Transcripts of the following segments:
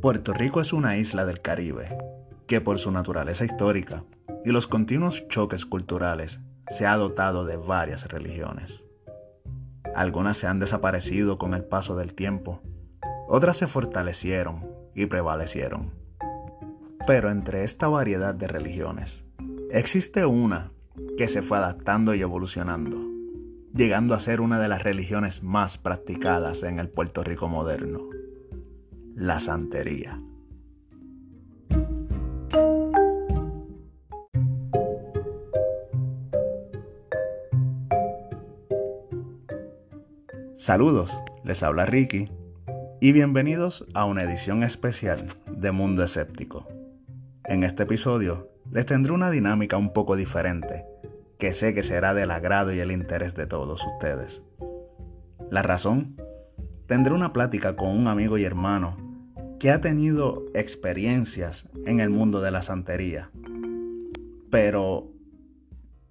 Puerto Rico es una isla del Caribe que por su naturaleza histórica y los continuos choques culturales se ha dotado de varias religiones. Algunas se han desaparecido con el paso del tiempo, otras se fortalecieron y prevalecieron. Pero entre esta variedad de religiones, existe una que se fue adaptando y evolucionando, llegando a ser una de las religiones más practicadas en el Puerto Rico moderno, la santería. Saludos, les habla Ricky y bienvenidos a una edición especial de Mundo Escéptico. En este episodio les tendré una dinámica un poco diferente que sé que será del agrado y el interés de todos ustedes. La razón, tendré una plática con un amigo y hermano que ha tenido experiencias en el mundo de la santería. Pero,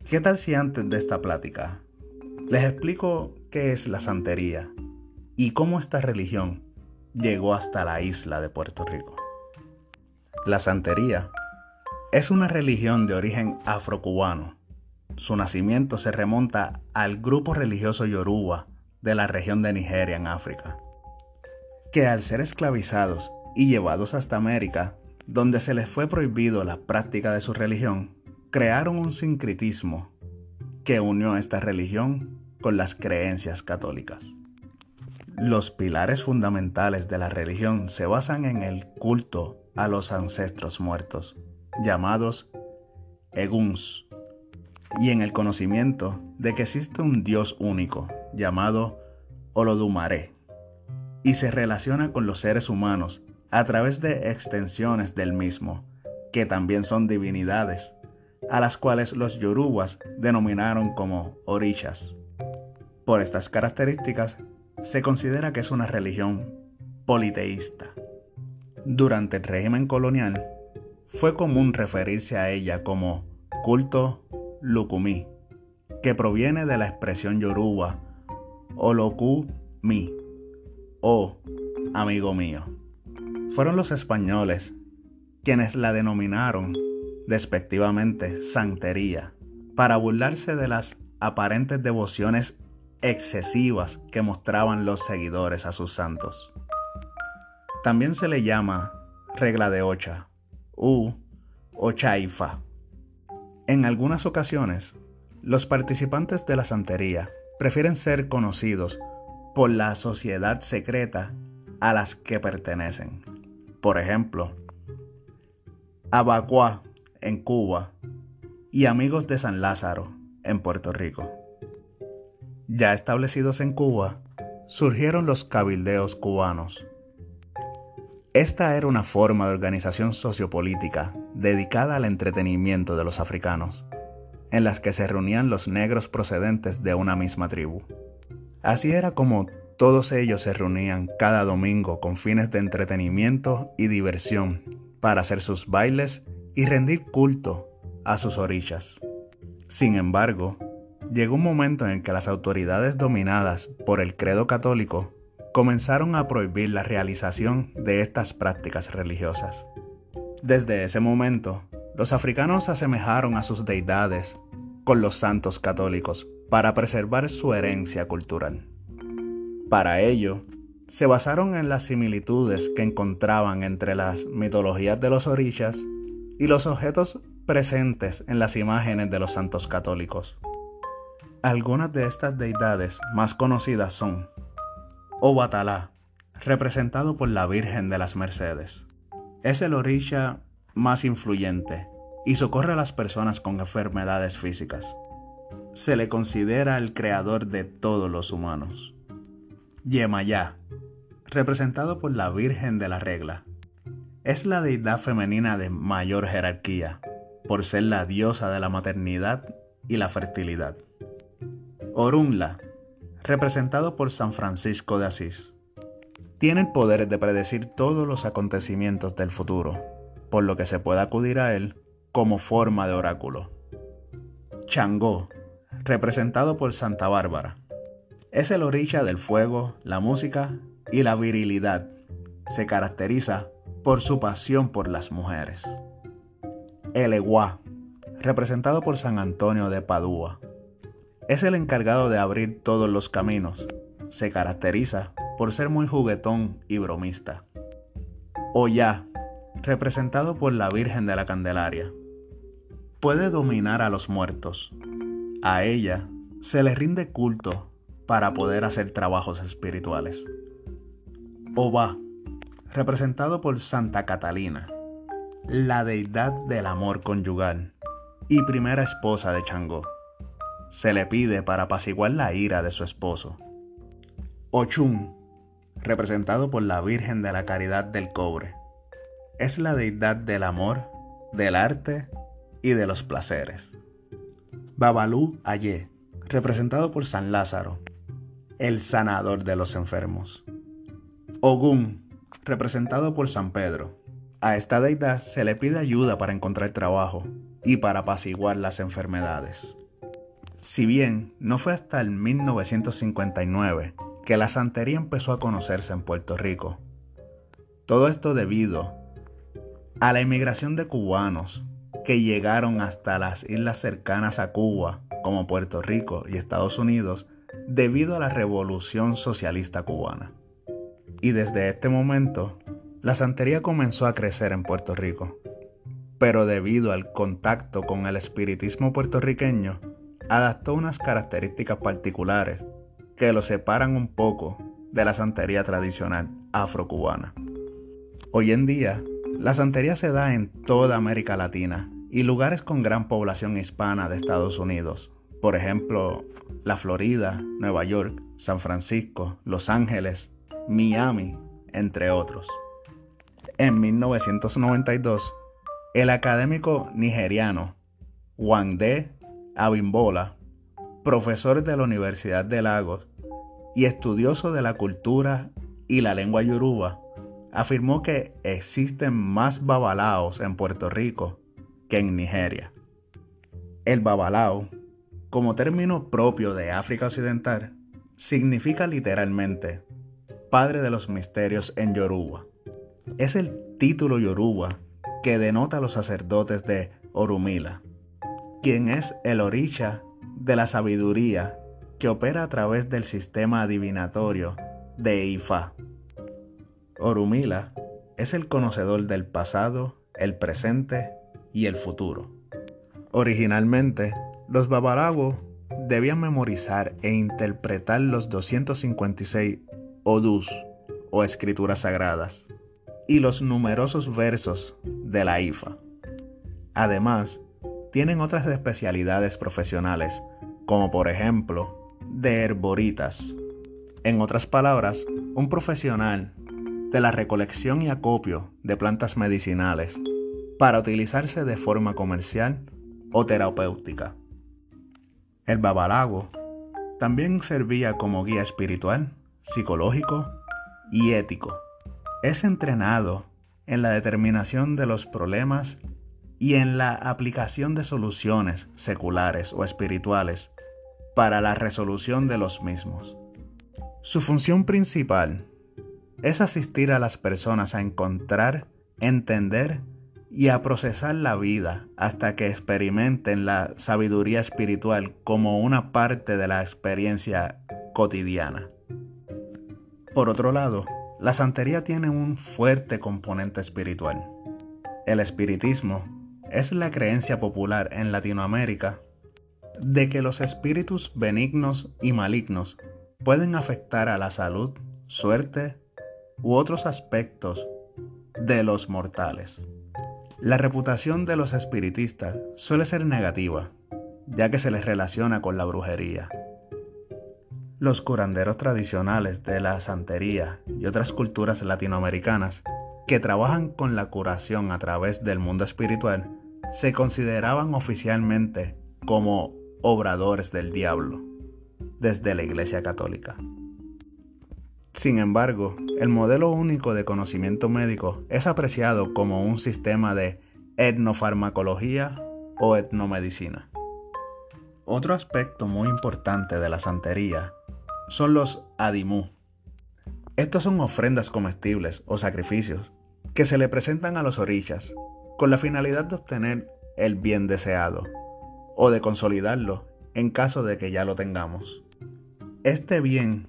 ¿qué tal si antes de esta plática les explico qué es la santería y cómo esta religión llegó hasta la isla de Puerto Rico? La santería es una religión de origen afrocubano. Su nacimiento se remonta al grupo religioso yoruba de la región de Nigeria en África, que al ser esclavizados y llevados hasta América, donde se les fue prohibido la práctica de su religión, crearon un sincretismo que unió esta religión con las creencias católicas. Los pilares fundamentales de la religión se basan en el culto a los ancestros muertos, llamados Eguns, y en el conocimiento de que existe un Dios único, llamado Olodumare, y se relaciona con los seres humanos a través de extensiones del mismo, que también son divinidades a las cuales los yorubas denominaron como orishas. Por estas características, se considera que es una religión politeísta. Durante el régimen colonial, fue común referirse a ella como culto lukumi, que proviene de la expresión yoruba oloku mi o amigo mío. Fueron los españoles quienes la denominaron despectivamente santería, para burlarse de las aparentes devociones excesivas que mostraban los seguidores a sus santos. También se le llama regla de Ocha u Ochaifa. En algunas ocasiones, los participantes de la santería prefieren ser conocidos por la sociedad secreta a las que pertenecen. Por ejemplo, Abacuá en Cuba y Amigos de San Lázaro en Puerto Rico. Ya establecidos en Cuba, surgieron los cabildeos cubanos. Esta era una forma de organización sociopolítica dedicada al entretenimiento de los africanos, en las que se reunían los negros procedentes de una misma tribu. Así era como todos ellos se reunían cada domingo con fines de entretenimiento y diversión para hacer sus bailes y rendir culto a sus orillas. Sin embargo, llegó un momento en el que las autoridades dominadas por el credo católico comenzaron a prohibir la realización de estas prácticas religiosas. Desde ese momento, los africanos se asemejaron a sus deidades con los santos católicos para preservar su herencia cultural. Para ello, se basaron en las similitudes que encontraban entre las mitologías de los orillas y los objetos presentes en las imágenes de los santos católicos. Algunas de estas deidades más conocidas son Obatalá, representado por la Virgen de las Mercedes. Es el orisha más influyente y socorre a las personas con enfermedades físicas. Se le considera el creador de todos los humanos. Yemayá, representado por la Virgen de la Regla, es la deidad femenina de mayor jerarquía, por ser la diosa de la maternidad y la fertilidad. Orunla, representado por San Francisco de Asís, tiene el poder de predecir todos los acontecimientos del futuro, por lo que se puede acudir a él como forma de oráculo. Changó, representado por Santa Bárbara, es el orilla del fuego, la música y la virilidad. Se caracteriza por su pasión por las mujeres. El Eguá, representado por San Antonio de Padua, es el encargado de abrir todos los caminos. Se caracteriza por ser muy juguetón y bromista. Oya, representado por la Virgen de la Candelaria, puede dominar a los muertos. A ella se le rinde culto para poder hacer trabajos espirituales. Oba, representado por Santa Catalina, la deidad del amor conyugal y primera esposa de Changó. Se le pide para apaciguar la ira de su esposo. Ochun, representado por la Virgen de la Caridad del Cobre, es la deidad del amor, del arte y de los placeres. Babalú Ayé, representado por San Lázaro, el sanador de los enfermos. Ogún, representado por San Pedro. A esta deidad se le pide ayuda para encontrar trabajo y para apaciguar las enfermedades. Si bien no fue hasta el 1959 que la santería empezó a conocerse en Puerto Rico. Todo esto debido a la inmigración de cubanos que llegaron hasta las islas cercanas a Cuba, como Puerto Rico y Estados Unidos, debido a la revolución socialista cubana. Y desde este momento, la santería comenzó a crecer en Puerto Rico. Pero debido al contacto con el espiritismo puertorriqueño, adaptó unas características particulares que lo separan un poco de la santería tradicional afrocubana. Hoy en día, la santería se da en toda América Latina y lugares con gran población hispana de Estados Unidos. Por ejemplo, la Florida, Nueva York, San Francisco, Los Ángeles, Miami, entre otros. En 1992, el académico nigeriano Wande Abimbola, profesor de la Universidad de Lagos y estudioso de la cultura y la lengua yoruba, afirmó que existen más babalaos en Puerto Rico que en Nigeria. El babalao, como término propio de África Occidental, significa literalmente Padre de los Misterios en Yoruba. Es el título Yoruba que denota a los sacerdotes de Orumila, quien es el orisha de la sabiduría que opera a través del sistema adivinatorio de Ifa. Orumila es el conocedor del pasado, el presente y el futuro. Originalmente, los babalawos debían memorizar e interpretar los 256 odus o escrituras sagradas y los numerosos versos de la IFA. Además, tienen otras especialidades profesionales, como por ejemplo, de herboritas. En otras palabras, un profesional de la recolección y acopio de plantas medicinales para utilizarse de forma comercial o terapéutica. El babalago también servía como guía espiritual, psicológico y ético. Es entrenado en la determinación de los problemas y en la aplicación de soluciones seculares o espirituales para la resolución de los mismos. Su función principal es asistir a las personas a encontrar, entender y a procesar la vida hasta que experimenten la sabiduría espiritual como una parte de la experiencia cotidiana. Por otro lado, la santería tiene un fuerte componente espiritual. El espiritismo es la creencia popular en Latinoamérica de que los espíritus benignos y malignos pueden afectar a la salud, suerte u otros aspectos de los mortales. La reputación de los espiritistas suele ser negativa, ya que se les relaciona con la brujería. Los curanderos tradicionales de la santería y otras culturas latinoamericanas que trabajan con la curación a través del mundo espiritual se consideraban oficialmente como obradores del diablo desde la Iglesia Católica. Sin embargo, el modelo único de conocimiento médico es apreciado como un sistema de etnofarmacología o etnomedicina. Otro aspecto muy importante de la santería son los adimú. Estos son ofrendas comestibles o sacrificios que se le presentan a los orillas con la finalidad de obtener el bien deseado o de consolidarlo en caso de que ya lo tengamos. Este bien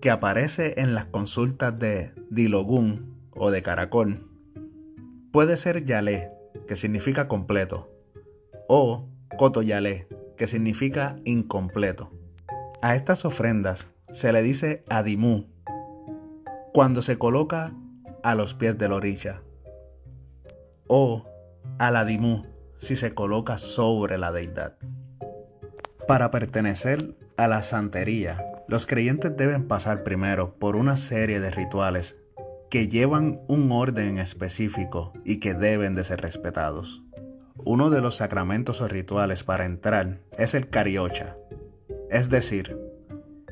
que aparece en las consultas de Dilogún o de Caracol puede ser Yalé, que significa completo, o Cotoyalé, que significa incompleto. A estas ofrendas se le dice Adimú cuando se coloca a los pies de la orilla, o Aladimú si se coloca sobre la deidad. Para pertenecer a la santería, los creyentes deben pasar primero por una serie de rituales que llevan un orden específico y que deben de ser respetados. Uno de los sacramentos o rituales para entrar es el cariocha, es decir,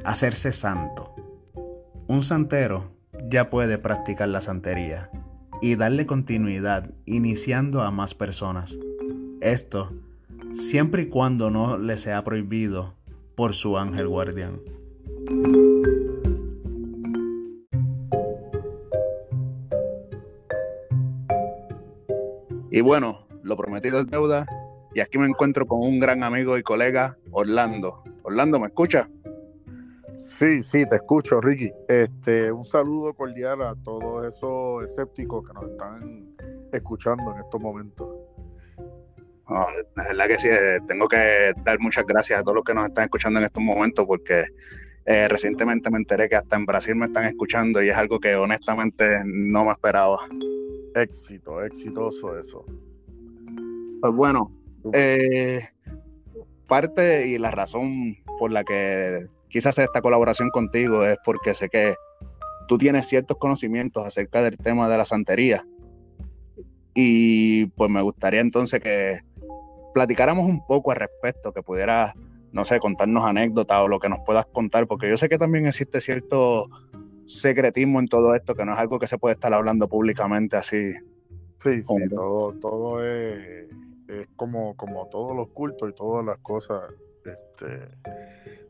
hacerse santo. Un santero ya puede practicar la santería y darle continuidad iniciando a más personas. Esto siempre y cuando no le sea prohibido por su ángel guardián. Y bueno, lo prometido es deuda y aquí me encuentro con un gran amigo y colega, Orlando. Orlando, ¿me escucha? Sí, sí, te escucho, Ricky. Este, un saludo cordial a todos esos escépticos que nos están escuchando en estos momentos. la verdad que sí, eh, tengo que dar muchas gracias a todos los que nos están escuchando en estos momentos porque eh, recientemente me enteré que hasta en Brasil me están escuchando y es algo que honestamente no me esperaba. Éxito, exitoso eso. Pues bueno, eh, parte y la razón por la que hacer esta colaboración contigo es porque sé que tú tienes ciertos conocimientos acerca del tema de la santería. Y pues me gustaría entonces que platicáramos un poco al respecto, que pudieras, no sé, contarnos anécdotas o lo que nos puedas contar, porque yo sé que también existe cierto secretismo en todo esto, que no es algo que se puede estar hablando públicamente así. Sí, sí, todo, todo es, es como, como todos los cultos y todas las cosas este,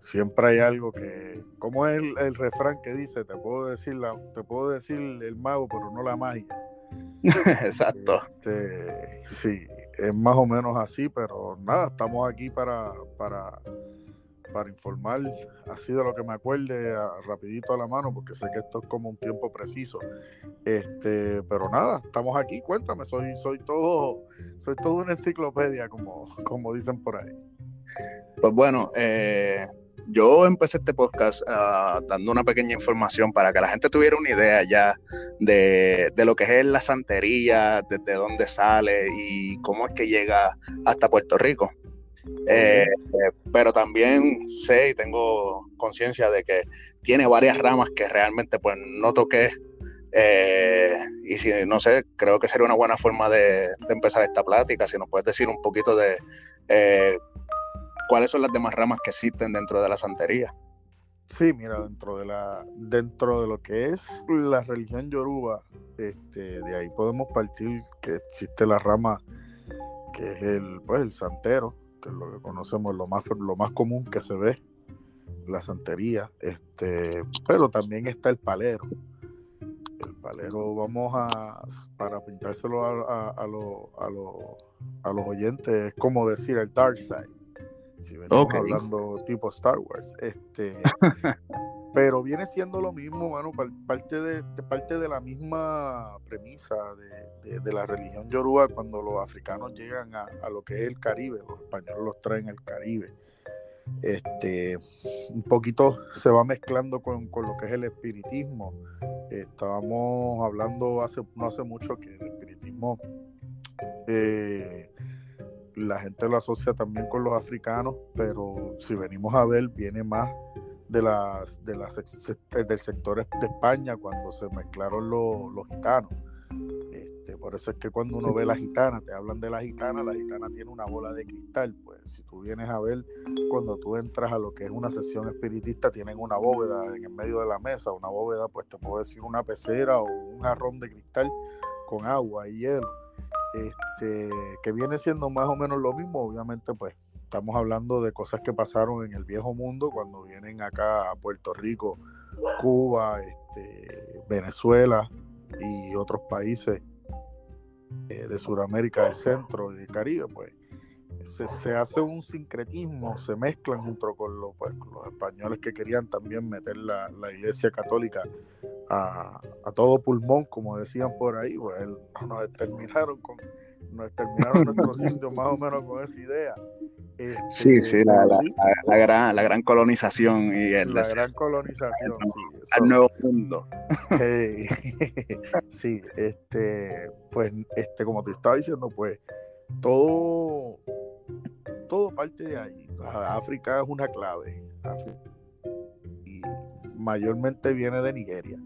siempre hay algo que, como es el, refrán que dice, te puedo decir la, te puedo decir el mago, pero no la magia. Exacto. Este, sí, es más o menos así, pero nada, estamos aquí para, para, para informar así de lo que me acuerde rapidito a la mano, porque sé que esto es como un tiempo preciso. Este, pero nada, estamos aquí, cuéntame, soy, soy todo, soy todo una enciclopedia, como, como dicen por ahí. Pues bueno, eh, yo empecé este podcast ah, dando una pequeña información para que la gente tuviera una idea ya de, lo que es la santería, desde dónde sale y cómo es que llega hasta Puerto Rico. Eh, pero también sé y tengo conciencia de que tiene varias ramas que realmente pues no toqué. Eh, y si no sé, creo que sería una buena forma de, empezar esta plática. Si nos puedes decir un poquito de cuáles son las demás ramas que existen dentro de la santería. Sí, mira, dentro de la, dentro de lo que es la religión yoruba, este, de ahí podemos partir que existe la rama que es el, pues, el santero, que es lo que conocemos, lo más, lo más común que se ve, la santería, este, pero también está el palero. El palero, vamos a, para pintárselo a, a, a, a los oyentes, es como decir el dark side si venimos hablando tipo Star Wars. Este, pero viene siendo lo mismo, mano, parte de, parte de la misma premisa de, la religión yoruba cuando los africanos llegan a, lo que es el Caribe, los españoles los traen al Caribe. Este, un poquito se va mezclando con, lo que es el espiritismo. estábamos hablando hace, no hace mucho que el espiritismo eh, la gente lo asocia también con los africanos, pero si venimos a ver, viene más de las, de las del sector de España cuando se mezclaron los, los gitanos. Este, por eso es que cuando uno ve la gitana, te hablan de la gitana, la gitana tiene una bola de cristal. Pues si tú vienes a ver, cuando tú entras a lo que es una sesión espiritista, tienen una bóveda en el medio de la mesa, una bóveda, pues te puedo decir una pecera o un jarrón de cristal con agua y hielo este, que viene siendo más o menos lo mismo, obviamente pues estamos hablando de cosas que pasaron en el viejo mundo cuando vienen acá a Puerto Rico, Cuba, este, Venezuela, y otros países eh, de Sudamérica, del centro y del Caribe, pues. Se, hace un sincretismo, se mezclan junto con, los, pues, los españoles que querían también meter la, iglesia católica a, todo pulmón, como decían por ahí, pues nos exterminaron con nos exterminaron nuestros indios más o menos con esa idea. sí, sí, la, gran, la gran colonización y el la gran colonización, al nuevo mundo. sí, este, pues, este, como te estaba diciendo, pues, todo todo parte de ahí. África es una clave. y mayormente viene de Nigeria.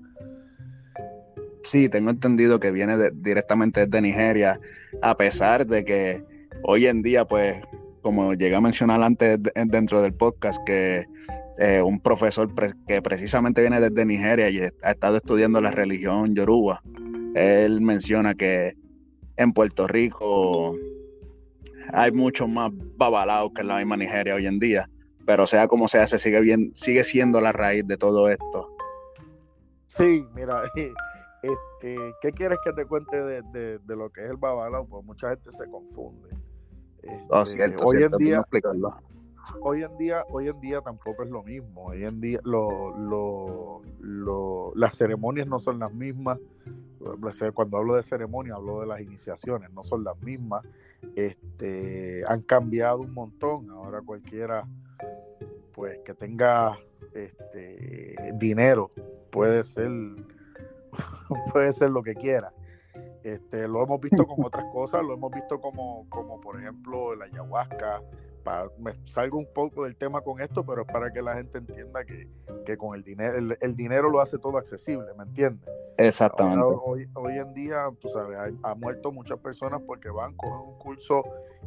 Sí, tengo entendido que viene directamente de Nigeria, a pesar de que hoy en día, pues, como llegué a mencionar antes dentro del podcast, que eh, un profesor que precisamente viene desde Nigeria y ha estado estudiando la religión yoruba, él menciona que en Puerto Rico hay mucho más babalaos que en la misma Nigeria hoy en día, pero sea como sea, se sigue bien, sigue siendo la raíz de todo esto. Sí, mira, este, ¿qué quieres que te cuente de, lo que es el babalao? Pues mucha gente se confunde. Oh, este, hoy en día, hoy en día, hoy en día tampoco es lo mismo. Hoy en día lo, lo, las ceremonias no son las mismas. Cuando hablo de ceremonia, hablo de las iniciaciones, no son las mismas este, han cambiado un montón. Ahora cualquiera, pues que tenga este, dinero, puede ser, puede ser lo que quiera. Este, lo hemos visto con otras cosas, lo hemos visto como, como por ejemplo la ayahuasca, me salgo un poco del tema con esto, pero es para que la gente entienda que, con el dinero, el, dinero lo hace todo accesible, ¿me entiendes? Exactamente. hoy, hoy, en día, tú sabes, ha, muerto muchas personas porque van, con un curso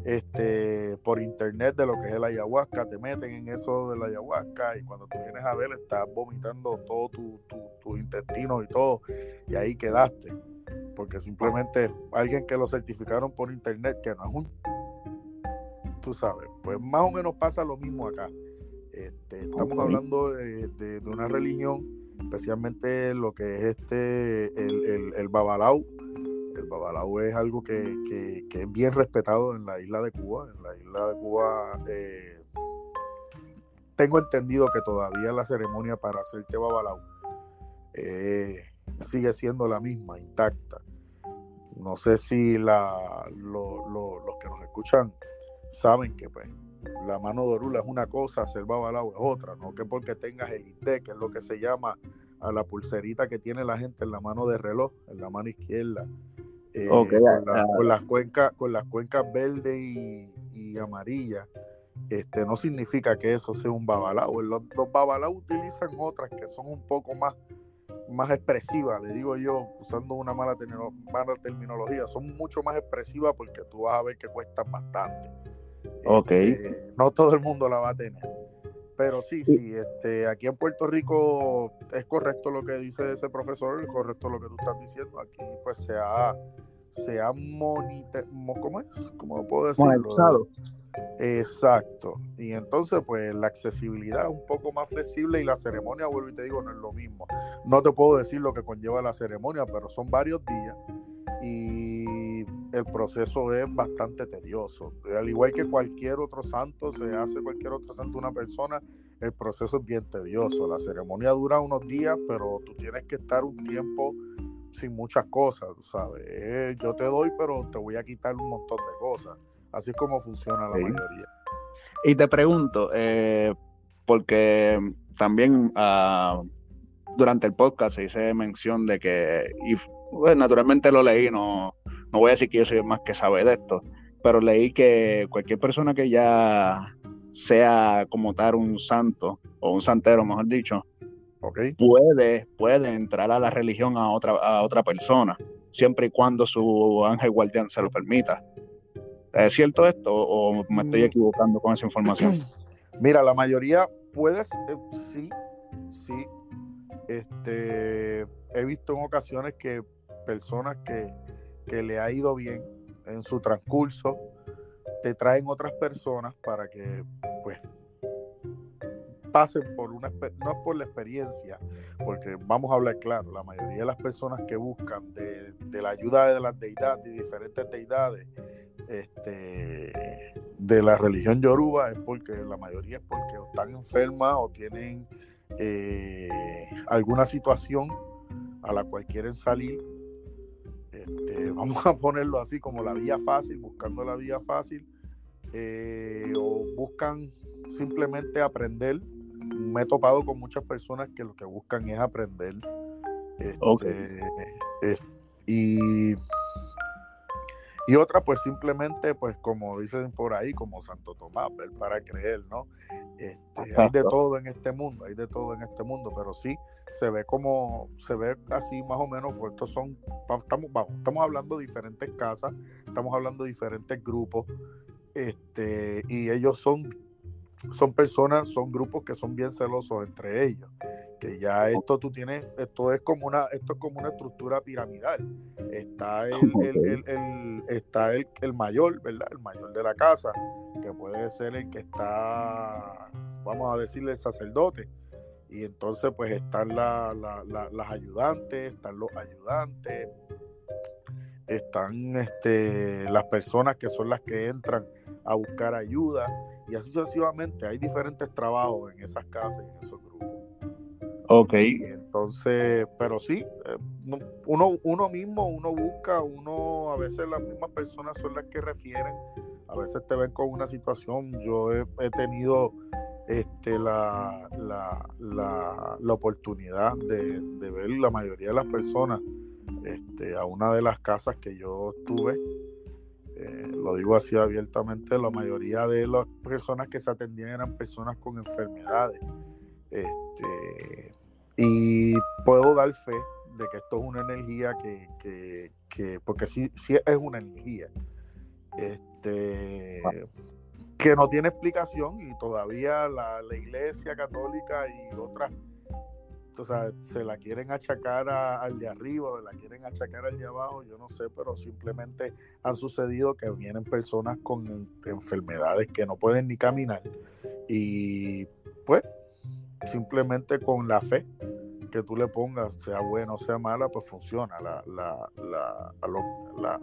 este, por internet de lo que es el ayahuasca, te meten en eso de la ayahuasca y cuando tú vienes a ver, estás vomitando todo tu, tu, intestino y todo, y ahí quedaste. Porque simplemente alguien que lo certificaron por internet, que no es un tú sabes, pues más o menos pasa lo mismo acá. Este, estamos hablando de, una religión, especialmente lo que es este, el, el, el babalao. El babalao es algo que, es bien respetado en la isla de Cuba. En la isla de Cuba eh, tengo entendido que todavía la ceremonia para hacerte babalao eh, sigue siendo la misma, intacta. No sé si la, los que nos escuchan saben que pues la mano de Orula es una cosa, hacer babalao es otra, no que porque tengas el ID, que es lo que se llama a la pulserita que tiene la gente en la mano de reloj, en la mano izquierda, eh, con, las cuencas, con las cuencas verde y, y amarilla, este, no significa que eso sea un babalao. Los, los babalao utilizan otras que son un poco más, más expresivas, le digo yo, usando una mala, mala terminología, son mucho más expresivas porque tú vas a ver que cuestan bastante. Ok. Este, no todo el mundo la va a tener. Pero sí, sí, este, aquí en Puerto Rico es correcto lo que dice ese profesor, es correcto lo que tú estás diciendo. Aquí pues se ha, se ha ¿cómo es? ¿Cómo puedo decirlo? Exacto. Y entonces, pues la accesibilidad es un poco más flexible y la ceremonia, vuelvo y te digo, no es lo mismo. No te puedo decir lo que conlleva la ceremonia, pero son varios días y el proceso es bastante tedioso. Al igual que cualquier otro santo, se hace cualquier otro santo una persona, el proceso es bien tedioso. La ceremonia dura unos días, pero tú tienes que estar un tiempo sin muchas cosas, ¿sabes? Eh, yo te doy, pero te voy a quitar un montón de cosas. Así es como funciona la mayoría. Y te pregunto, eh, porque también ah, durante el podcast se hice mención de que, pues, naturalmente lo leí, no, no voy a decir que yo soy más que sabe de esto, pero leí que cualquier persona que ya sea como tal un santo, o un santero, mejor dicho, puede, puede entrar a la religión a otra, a otra persona, siempre y cuando su ángel guardián se lo permita. ¿Es cierto esto o me estoy mm. equivocando con esa información? Mira, la mayoría puede, eh, sí, sí. Este, he visto en ocasiones que personas que, le ha ido bien en su transcurso, te traen otras personas para que pues pasen por una, no es por la experiencia, porque vamos a hablar claro, la mayoría de las personas que buscan de, la ayuda de las deidades, de diferentes deidades, este, de la religión yoruba, es porque la mayoría es porque están enfermas o tienen eh, alguna situación a la cual quieren salir. Este, vamos a ponerlo así como la vía fácil, buscando la vía fácil, eh, o buscan simplemente aprender. Me he topado con muchas personas que lo que buscan es aprender. Este, y y otra, pues simplemente, pues como dicen por ahí, como Santo Tomás, ver para creer, ¿no? Este, hay de todo en este mundo, hay de todo en este mundo, pero sí se ve como, se ve así más o menos, pues estos son, estamos, vamos, estamos hablando de diferentes casas, estamos hablando de diferentes grupos, este, y ellos son, son personas, son grupos que son bien celosos entre ellos que ya esto tú tienes, esto es como una, esto es como una estructura piramidal. Está el, el, está el, el, mayor, ¿verdad? El mayor de la casa, que puede ser el que está, vamos a decirle, el sacerdote. Y entonces pues están la, las ayudantes, están los ayudantes, están este, las personas que son las que entran a buscar ayuda y así sucesivamente. Hay diferentes trabajos en esas casas y en esos grupos. Ok. entonces, pero sí, eh, uno, uno mismo, uno busca, uno, a veces las mismas personas son las que refieren, a veces te ven con una situación, yo he, tenido este, la, la, oportunidad de, ver la mayoría de las personas este, a una de las casas que yo estuve, eh, lo digo así abiertamente, la mayoría de las personas que se atendían eran personas con enfermedades. Este, y puedo dar fe de que esto es una energía que, porque sí, sí es una energía, este, que no tiene explicación y todavía la, iglesia católica y otras o sea, se la quieren achacar al de arriba, o la quieren achacar al de abajo, yo no sé, pero simplemente han sucedido que vienen personas con enfermedades que no pueden ni caminar y pues simplemente con la fe que tú le pongas, sea buena o sea mala, pues funciona. La, la, la, la,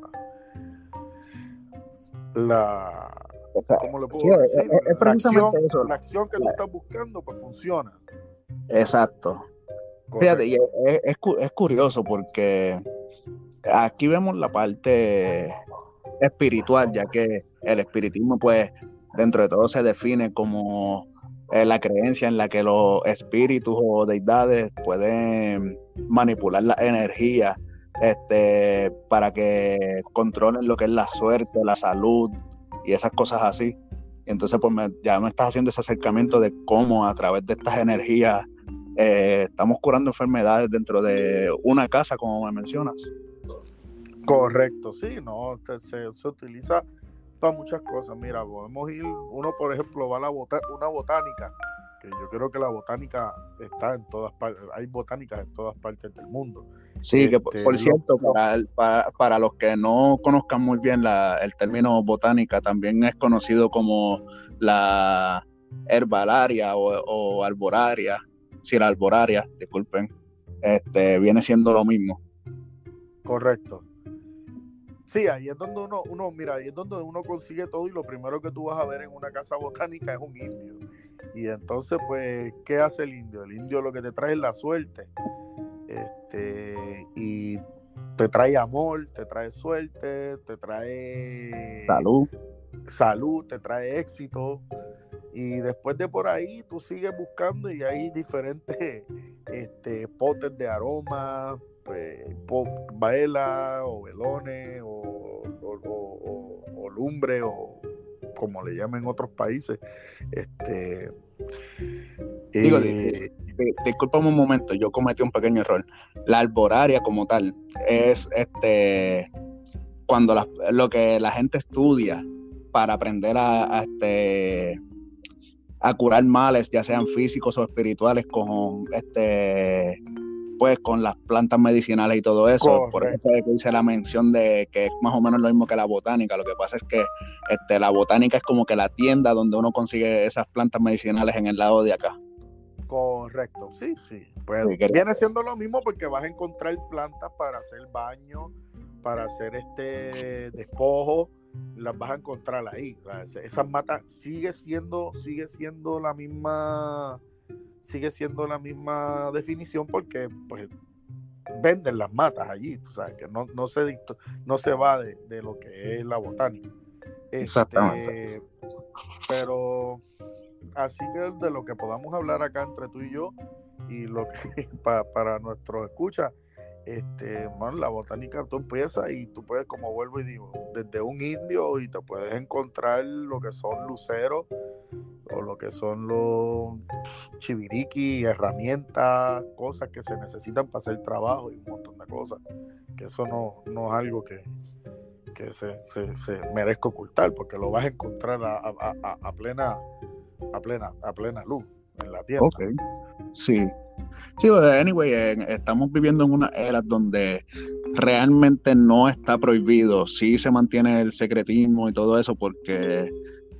la ¿cómo le puedo decir? Es, precisamente la acción, eso. La acción que tú estás buscando, pues funciona. Exacto. Fíjate, y es, es, es, curioso porque aquí vemos la parte espiritual, ya que el espiritismo, pues, dentro de todo se define como la creencia en la que los espíritus o deidades pueden manipular la energía este, para que controlen lo que es la suerte, la salud y esas cosas así. entonces, pues ya me estás haciendo ese acercamiento de cómo a través de estas energías eh, estamos curando enfermedades dentro de una casa, como me mencionas. Correcto, sí, no, se, se utiliza para muchas cosas. Mira, podemos ir, uno por ejemplo va a la una botánica, que yo creo que la botánica está en todas partes, hay botánicas en todas partes del mundo. Sí, que por, este, cierto, para, para, los que no conozcan muy bien la, el término botánica, también es conocido como la herbalaria o, o arboraria, si la arboraria, disculpen, este, viene siendo lo mismo. Correcto. Sí, ahí es donde uno, uno, mira, ahí es donde uno consigue todo y lo primero que tú vas a ver en una casa botánica es un indio. Y entonces, pues, ¿qué hace el indio? El indio lo que te trae es la suerte. Este, y te trae amor, te trae suerte, te trae salud, salud, te trae éxito. Y después de por ahí tú sigues buscando y hay diferentes este, potes de aroma, pues, o velones o, lumbre o como le llaman en otros países. Este, Digo, eh, un momento, yo cometí un pequeño error. La alboraria como tal es este cuando lo que la gente estudia para aprender a, este a curar males, ya sean físicos o espirituales, con este pues con las plantas medicinales y todo eso. Por eso hice la mención de que es más o menos lo mismo que la botánica. Lo que pasa es que este, la botánica es como que la tienda donde uno consigue esas plantas medicinales en el lado de acá. Correcto, sí, sí. Pues viene siendo lo mismo porque vas a encontrar plantas para hacer baño, para hacer este despojo, las vas a encontrar ahí. Esas matas sigue siendo, sigue siendo la misma, sigue siendo la misma definición porque pues venden las matas allí, tú sabes, que no, no, se, no se va de, lo que es la botánica. Exactamente. Este, pero así que de lo que podamos hablar acá entre tú y yo y lo que para nuestros escuchas, este, la botánica tú empiezas y tú puedes, como vuelvo y digo, desde un indio y te puedes encontrar lo que son luceros o lo que son los chiviriqui, herramientas, cosas que se necesitan para hacer trabajo y un montón de cosas. Que eso no, no es algo que, que se, se, se, merezca ocultar, porque lo vas a encontrar a, a, a, plena a plena a plena luz en la tierra. Okay. Sí. Sí, anyway, estamos viviendo en una era donde realmente no está prohibido, sí se mantiene el secretismo y todo eso porque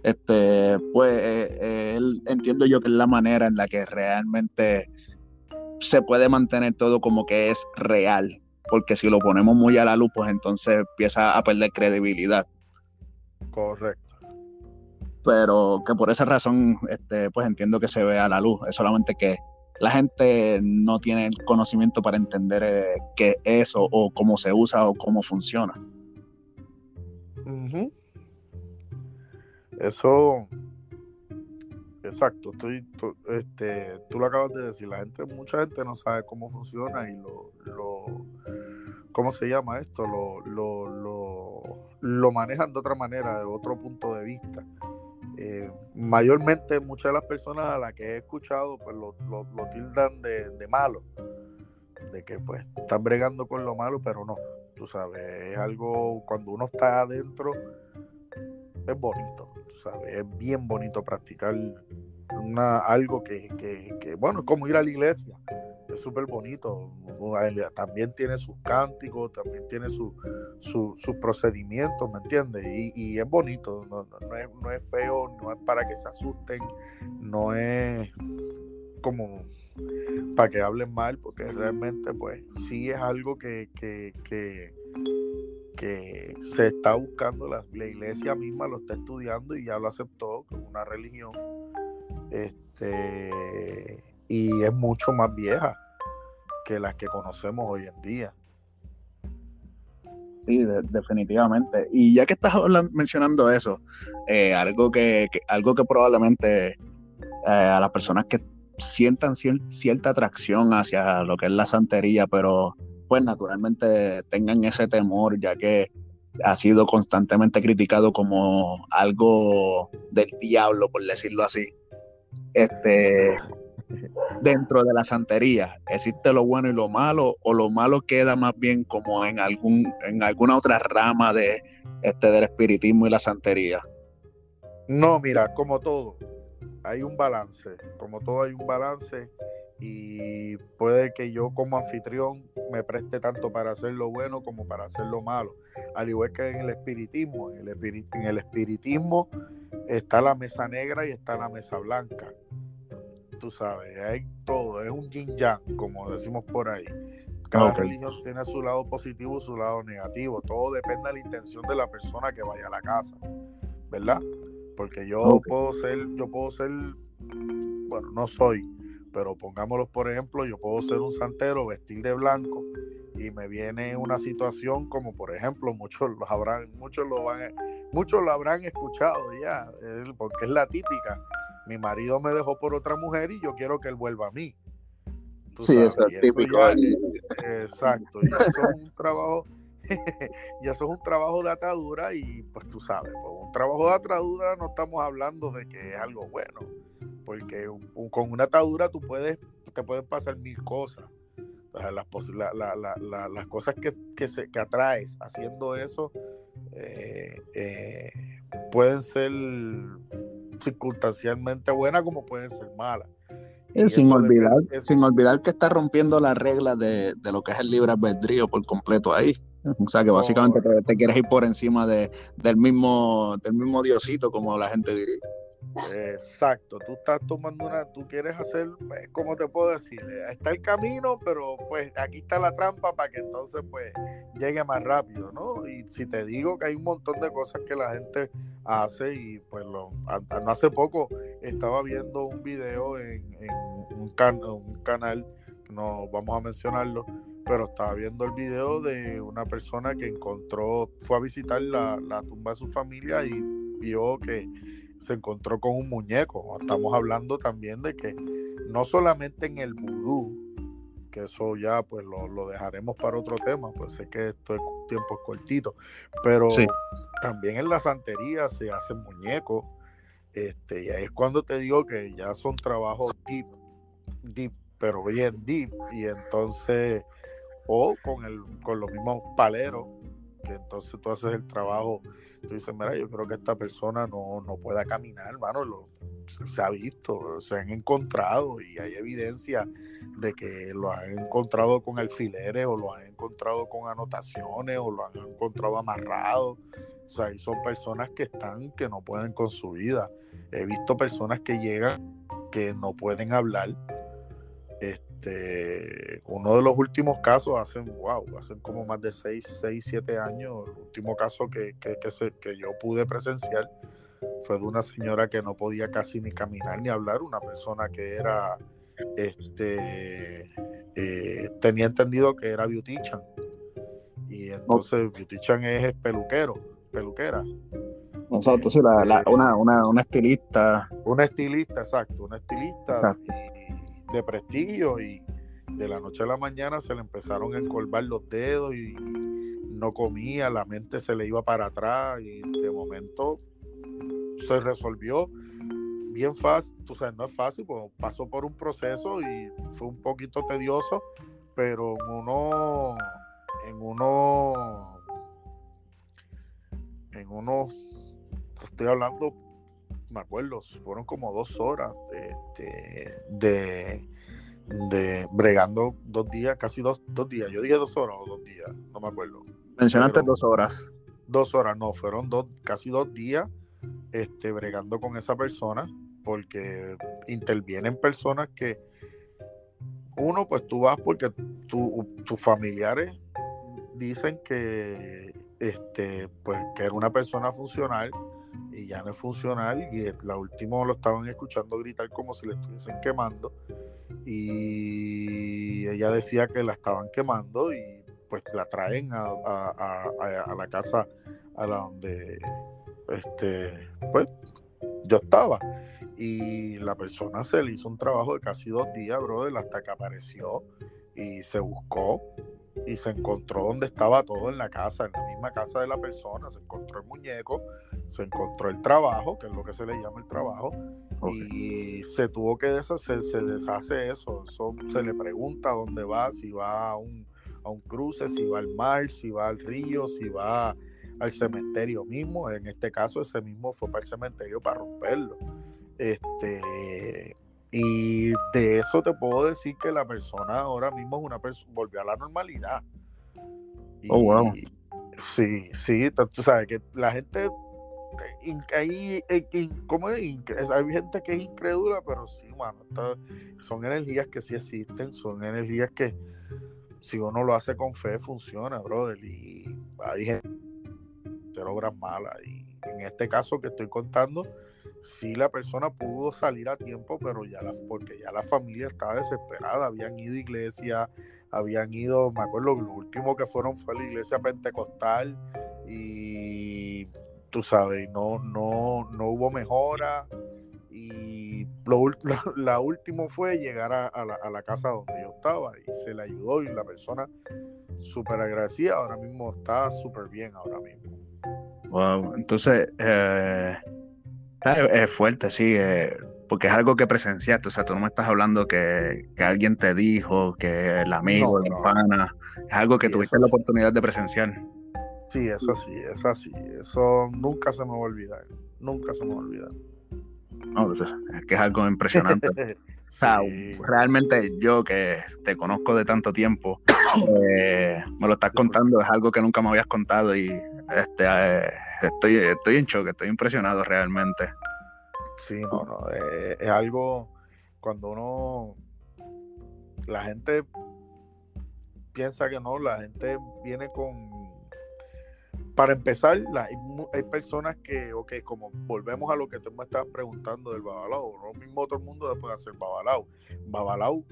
este pues eh, entiendo yo que es la manera en la que realmente se puede mantener todo como que es real, porque si lo ponemos muy a la luz, pues entonces empieza a perder credibilidad. Correcto. Pero que por esa razón, este, pues entiendo que se ve a la luz, es solamente que la gente no tiene el conocimiento para entender eh, qué es o, cómo se usa o cómo funciona. Eso, exacto, tú, este, tú lo acabas de decir, la gente, mucha gente no sabe cómo funciona y lo, lo ¿cómo se llama esto? Lo, lo, lo, lo manejan de otra manera, de otro punto de vista. Eh, mayormente muchas de las personas a las que he escuchado pues lo, tildan de, malo, de que pues están bregando con lo malo, pero no, tú sabes, es algo, cuando uno está adentro, es bonito, tú sabes, es bien bonito practicar una, algo que, que, bueno, es como ir a la iglesia, es súper bonito. También tiene sus cánticos, también tiene sus su, procedimientos, ¿me entiendes? Y, es bonito, no, es, feo, no es para que se asusten, no es como para que hablen mal, porque realmente pues sí es algo que, que, que, se está buscando, la, iglesia misma lo está estudiando y ya lo aceptó como una religión. Este, y es mucho más vieja que las que conocemos hoy en día. Sí, definitivamente. Y ya que estás mencionando eso, eh, algo que, algo que probablemente eh, a las personas que sientan cierta atracción hacia lo que es la santería, pero pues naturalmente tengan ese temor, ya que ha sido constantemente criticado como algo del diablo, por decirlo así. Este, dentro de la santería? ¿Existe lo bueno y lo malo o lo malo queda más bien como en algún en alguna otra rama de este del espiritismo y la santería? No, mira, como todo, hay un balance, como todo hay un balance y puede que yo como anfitrión me preste tanto para hacer lo bueno como para hacer lo malo. Al igual que en el espiritismo, en el, en el espiritismo está la mesa negra y está la mesa blanca tú sabes, hay todo, es un yin yang, como decimos por ahí. Cada religión tiene su lado positivo y su lado negativo. Todo depende de la intención de la persona que vaya a la casa, ¿verdad? Porque yo puedo ser, yo puedo ser, bueno, no soy, pero pongámoslo por ejemplo, yo puedo ser un santero, vestir de blanco y me viene una situación como por ejemplo, muchos lo habrán, muchos lo van, muchos lo habrán escuchado ya, porque es la típica mi marido me dejó por otra mujer y yo quiero que él vuelva a mí. sí, eso es típico. exacto, y eso es un trabajo, y eso es un trabajo de atadura y pues tú sabes, pues, un trabajo de atadura no estamos hablando de que es algo bueno, porque con una atadura tú puedes, te pueden pasar mil cosas. las, las cosas que, que, se, que atraes haciendo eso eh, eh, pueden ser circunstancialmente buena como pueden ser malas. sin olvidar, sin olvidar que está rompiendo las reglas de, lo que es el libre albedrío por completo ahí. O sea que básicamente te, quieres ir por encima de, del mismo, del mismo diosito, como la gente diría. Exacto, tú estás tomando una, tú quieres hacer, pues, ¿cómo te puedo decir? Está el camino, pero pues aquí está la trampa para que entonces pues llegue más rápido, ¿no? Y si te digo que hay un montón de cosas que la gente hace y pues lo, no hace poco estaba viendo un video en, un, un canal, no vamos a mencionarlo, pero estaba viendo el video de una persona que encontró, fue a visitar la, la tumba de su familia y vio que se encontró con un muñeco. Estamos hablando también de que no solamente en el vudú, que eso ya pues lo, dejaremos para otro tema, pues sé que esto es tiempo es cortito, pero también en la santería se hacen muñecos, este, y ahí es cuando te digo que ya son trabajos deep, deep, pero bien deep, y entonces, o con el, con los mismos paleros, que entonces tú haces el trabajo yo creo que esta persona no, no pueda caminar, hermano, lo, se ha visto, se han encontrado y hay evidencia de que lo han encontrado con alfileres o lo han encontrado con anotaciones o lo han encontrado amarrado. O sea, y son personas que están, que no pueden con su vida. He visto personas que llegan que no pueden hablar. Este, este, uno de los últimos casos, hacen, wow, hacen como más de 6, 6 7 años, el último caso que, que, que, yo pude presenciar fue de una señora que no podía casi ni caminar ni hablar, una persona que era, este, eh, tenía entendido que era beautician. Y entonces beautician es peluquero, peluquera. Exacto, sí, la, eh, una, una, una, estilista. Una estilista, exacto, una estilista de prestigio y de la noche a la mañana se le empezaron a encorvar los dedos y no comía, la mente se le iba para atrás y de momento se resolvió bien fácil, tú sabes, no es fácil, pues pasó por un proceso y fue un poquito tedioso, pero en uno, en uno, en uno, estoy hablando me acuerdo, fueron como dos horas este, de, de, bregando dos días, casi dos, dos días. Yo dije dos horas o dos días, no me acuerdo. Mencionaste dos horas. Dos horas, no, fueron dos, casi dos días este, bregando con esa persona, porque intervienen personas que, uno, pues tú vas porque tus familiares dicen que, este, pues, que era una persona funcional y ya no es funcional y la última lo estaban escuchando gritar como si le estuviesen quemando y ella decía que la estaban quemando y pues la traen a, la casa a la donde este pues yo estaba. Y la persona se le hizo un trabajo de casi dos días, brother, hasta que apareció y se buscó y se encontró donde estaba todo en la casa, en la misma casa de la persona, se encontró el muñeco, se encontró el trabajo, que es lo que se le llama el trabajo, y se tuvo que deshacer, se deshace eso, eso se le pregunta dónde va, si va a un, a un cruce, si va al mar, si va al río, si va al cementerio mismo, en este caso ese mismo fue para el cementerio para romperlo. Este, y de eso te puedo decir que la persona ahora mismo es una persona, volvió a la normalidad. oh, wow. Sí, sí, tú sabes que la gente, hay, ¿cómo es? hay gente que es incrédula, pero sí, mano, son energías que sí existen, son energías que si uno lo hace con fe funciona, brother. Y hay gente que obras malas. Y en este caso que estoy contando, sí la persona pudo salir a tiempo, pero ya la, porque ya la familia estaba desesperada, habían ido a iglesia, habían ido, me acuerdo, lo último que fueron fue la iglesia pentecostal y tú sabes, no, no, no hubo mejora y lo, la, último fue llegar a, la, a, la, casa donde yo estaba y se le ayudó y la persona súper agradecida, ahora mismo está súper bien ahora mismo. Wow, entonces, eh, es, fuerte, sí, eh, porque es algo que presenciaste, o sea, tú no me estás hablando que, alguien te dijo, que el amigo, la pana, es algo que tuviste la oportunidad de presenciar. Sí, eso sí, es así, eso nunca se me va a olvidar, nunca se me va a olvidar. No, es que es algo impresionante. O sea, realmente yo que te conozco de tanto tiempo, eh, me lo estás contando, es algo que nunca me habías contado y este, eh, estoy, estoy en shock, estoy impresionado realmente. Sí, no, no. Eh, es algo cuando uno. La gente piensa que no, la gente viene con. Para empezar, hay, personas que, ok, como volvemos a lo que tú me estabas preguntando del babalao, no mismo todo el mundo después de hacer babalao. Babalao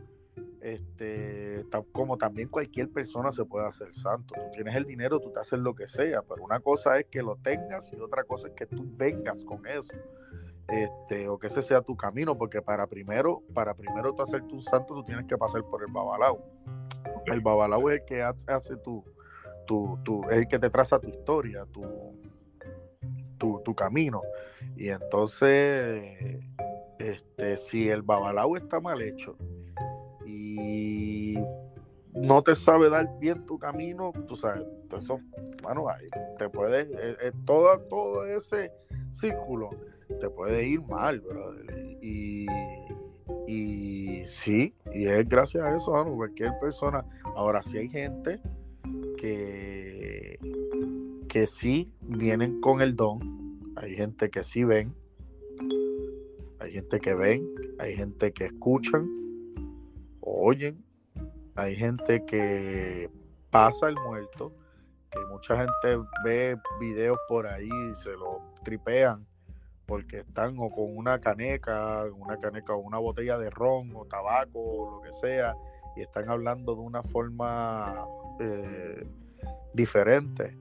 este, como también cualquier persona se puede hacer santo. Tú tienes el dinero, tú te haces lo que sea, pero una cosa es que lo tengas y otra cosa es que tú vengas con eso. Este, o que ese sea tu camino, porque para primero, para primero tú hacerte un santo, tú tienes que pasar por el babalao. El babalao es el que hace, tu, tu, tu, es el que te traza tu historia, tu, tu, tu camino. Y entonces, este, si el babalao está mal hecho, no te sabe dar bien tu camino, tú sabes, eso, bueno, te puede, eh, eh, todo, todo ese círculo te puede ir mal, brother. Y, y sí, y es gracias a eso, cualquier persona. Ahora, sí hay gente que, que sí vienen con el don, hay gente que sí ven, hay gente que ven, hay gente que escuchan, oyen. Hay gente que pasa el muerto, que mucha gente ve videos por ahí y se lo tripean porque están o con una caneca, una caneca o una botella de ron o tabaco o lo que sea, y están hablando de una forma eh, diferente.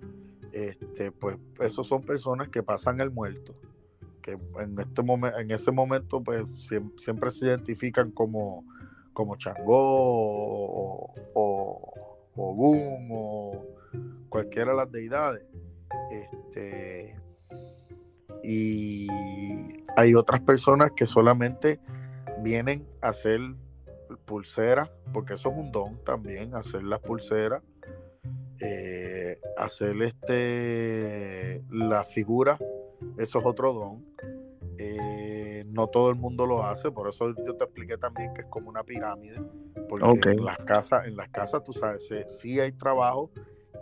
Este, pues esos son personas que pasan el muerto, que en este momento, en ese momento, pues siempre se identifican como como Changó o, o, o cualquiera de las deidades. Este, y hay otras personas que solamente vienen a hacer pulseras, porque eso es un don también, hacer las pulseras, eh, hacer este la figura, eso es otro don. Eh, no todo el mundo lo hace, por eso yo te expliqué también que es como una pirámide, porque en las casas, en las casas, tú sabes, sí hay trabajo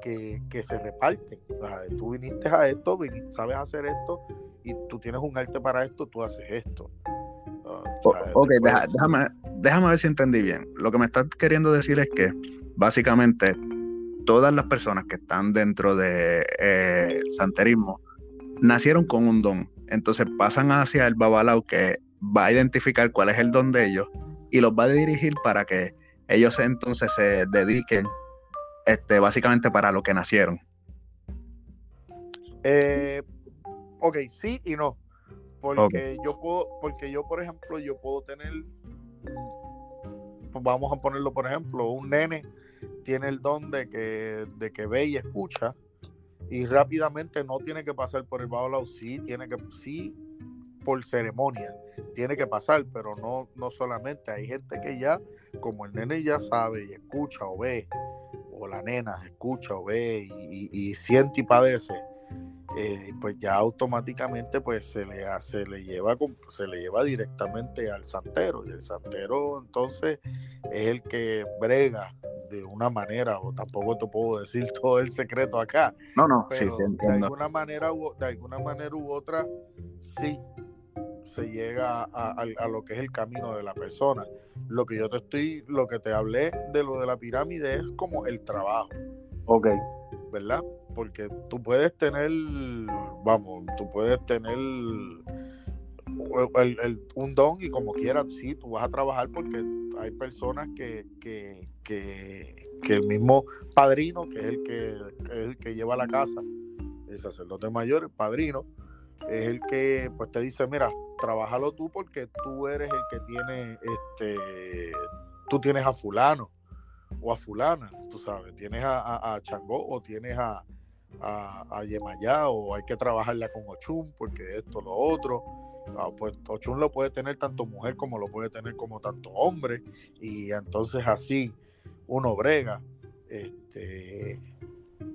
que, se reparten. tú viniste a esto, sabes hacer esto, y tú tienes un arte para esto, tú haces esto. Ah, ok, déjame, déjame ver si entendí bien. Lo que me estás queriendo decir es que básicamente todas las personas que están dentro de eh, santerismo nacieron con un don entonces pasan hacia el Babalao que va a identificar cuál es el don de ellos y los va a dirigir para que ellos entonces se dediquen este, básicamente para lo que nacieron. Eh, ok, sí y no. Porque yo puedo, porque yo, por ejemplo, yo puedo tener, pues vamos a ponerlo, por ejemplo, un nene tiene el don de que, de que ve y escucha, y rápidamente no tiene que pasar por el bajo sí, tiene que, sí, por ceremonia, tiene que pasar, pero no, no solamente, hay gente que ya, como el nene ya sabe y escucha o ve, o la nena escucha o ve y, siente y padece, eh, pues ya automáticamente pues se le, se le lleva se le lleva directamente al santero y el santero entonces es el que brega de una manera, o tampoco te puedo decir todo el secreto acá. No, no, sí, sí, de alguna manera u, de alguna manera u otra, sí se llega a, lo que es el camino de la persona. Lo que yo te estoy, lo que te hablé de lo de la pirámide es como el trabajo. Ok. ¿Verdad? Porque tú puedes tener, vamos, tú puedes tener un don y como quieras, sí, tú vas a trabajar porque hay personas que, que, que, el mismo padrino, que es el que, el que lleva la casa, el sacerdote mayor, el padrino, es el que pues te dice, mira, trabájalo tú porque tú eres el que tiene, este, tú tienes a fulano o a fulana, tú sabes, tienes a, a, Changó o tienes a, a, a, Yemayá o hay que trabajarla con Ochun porque esto, lo otro. Ah, pues Ochun lo puede tener tanto mujer como lo puede tener como tanto hombre y entonces así uno brega. Este,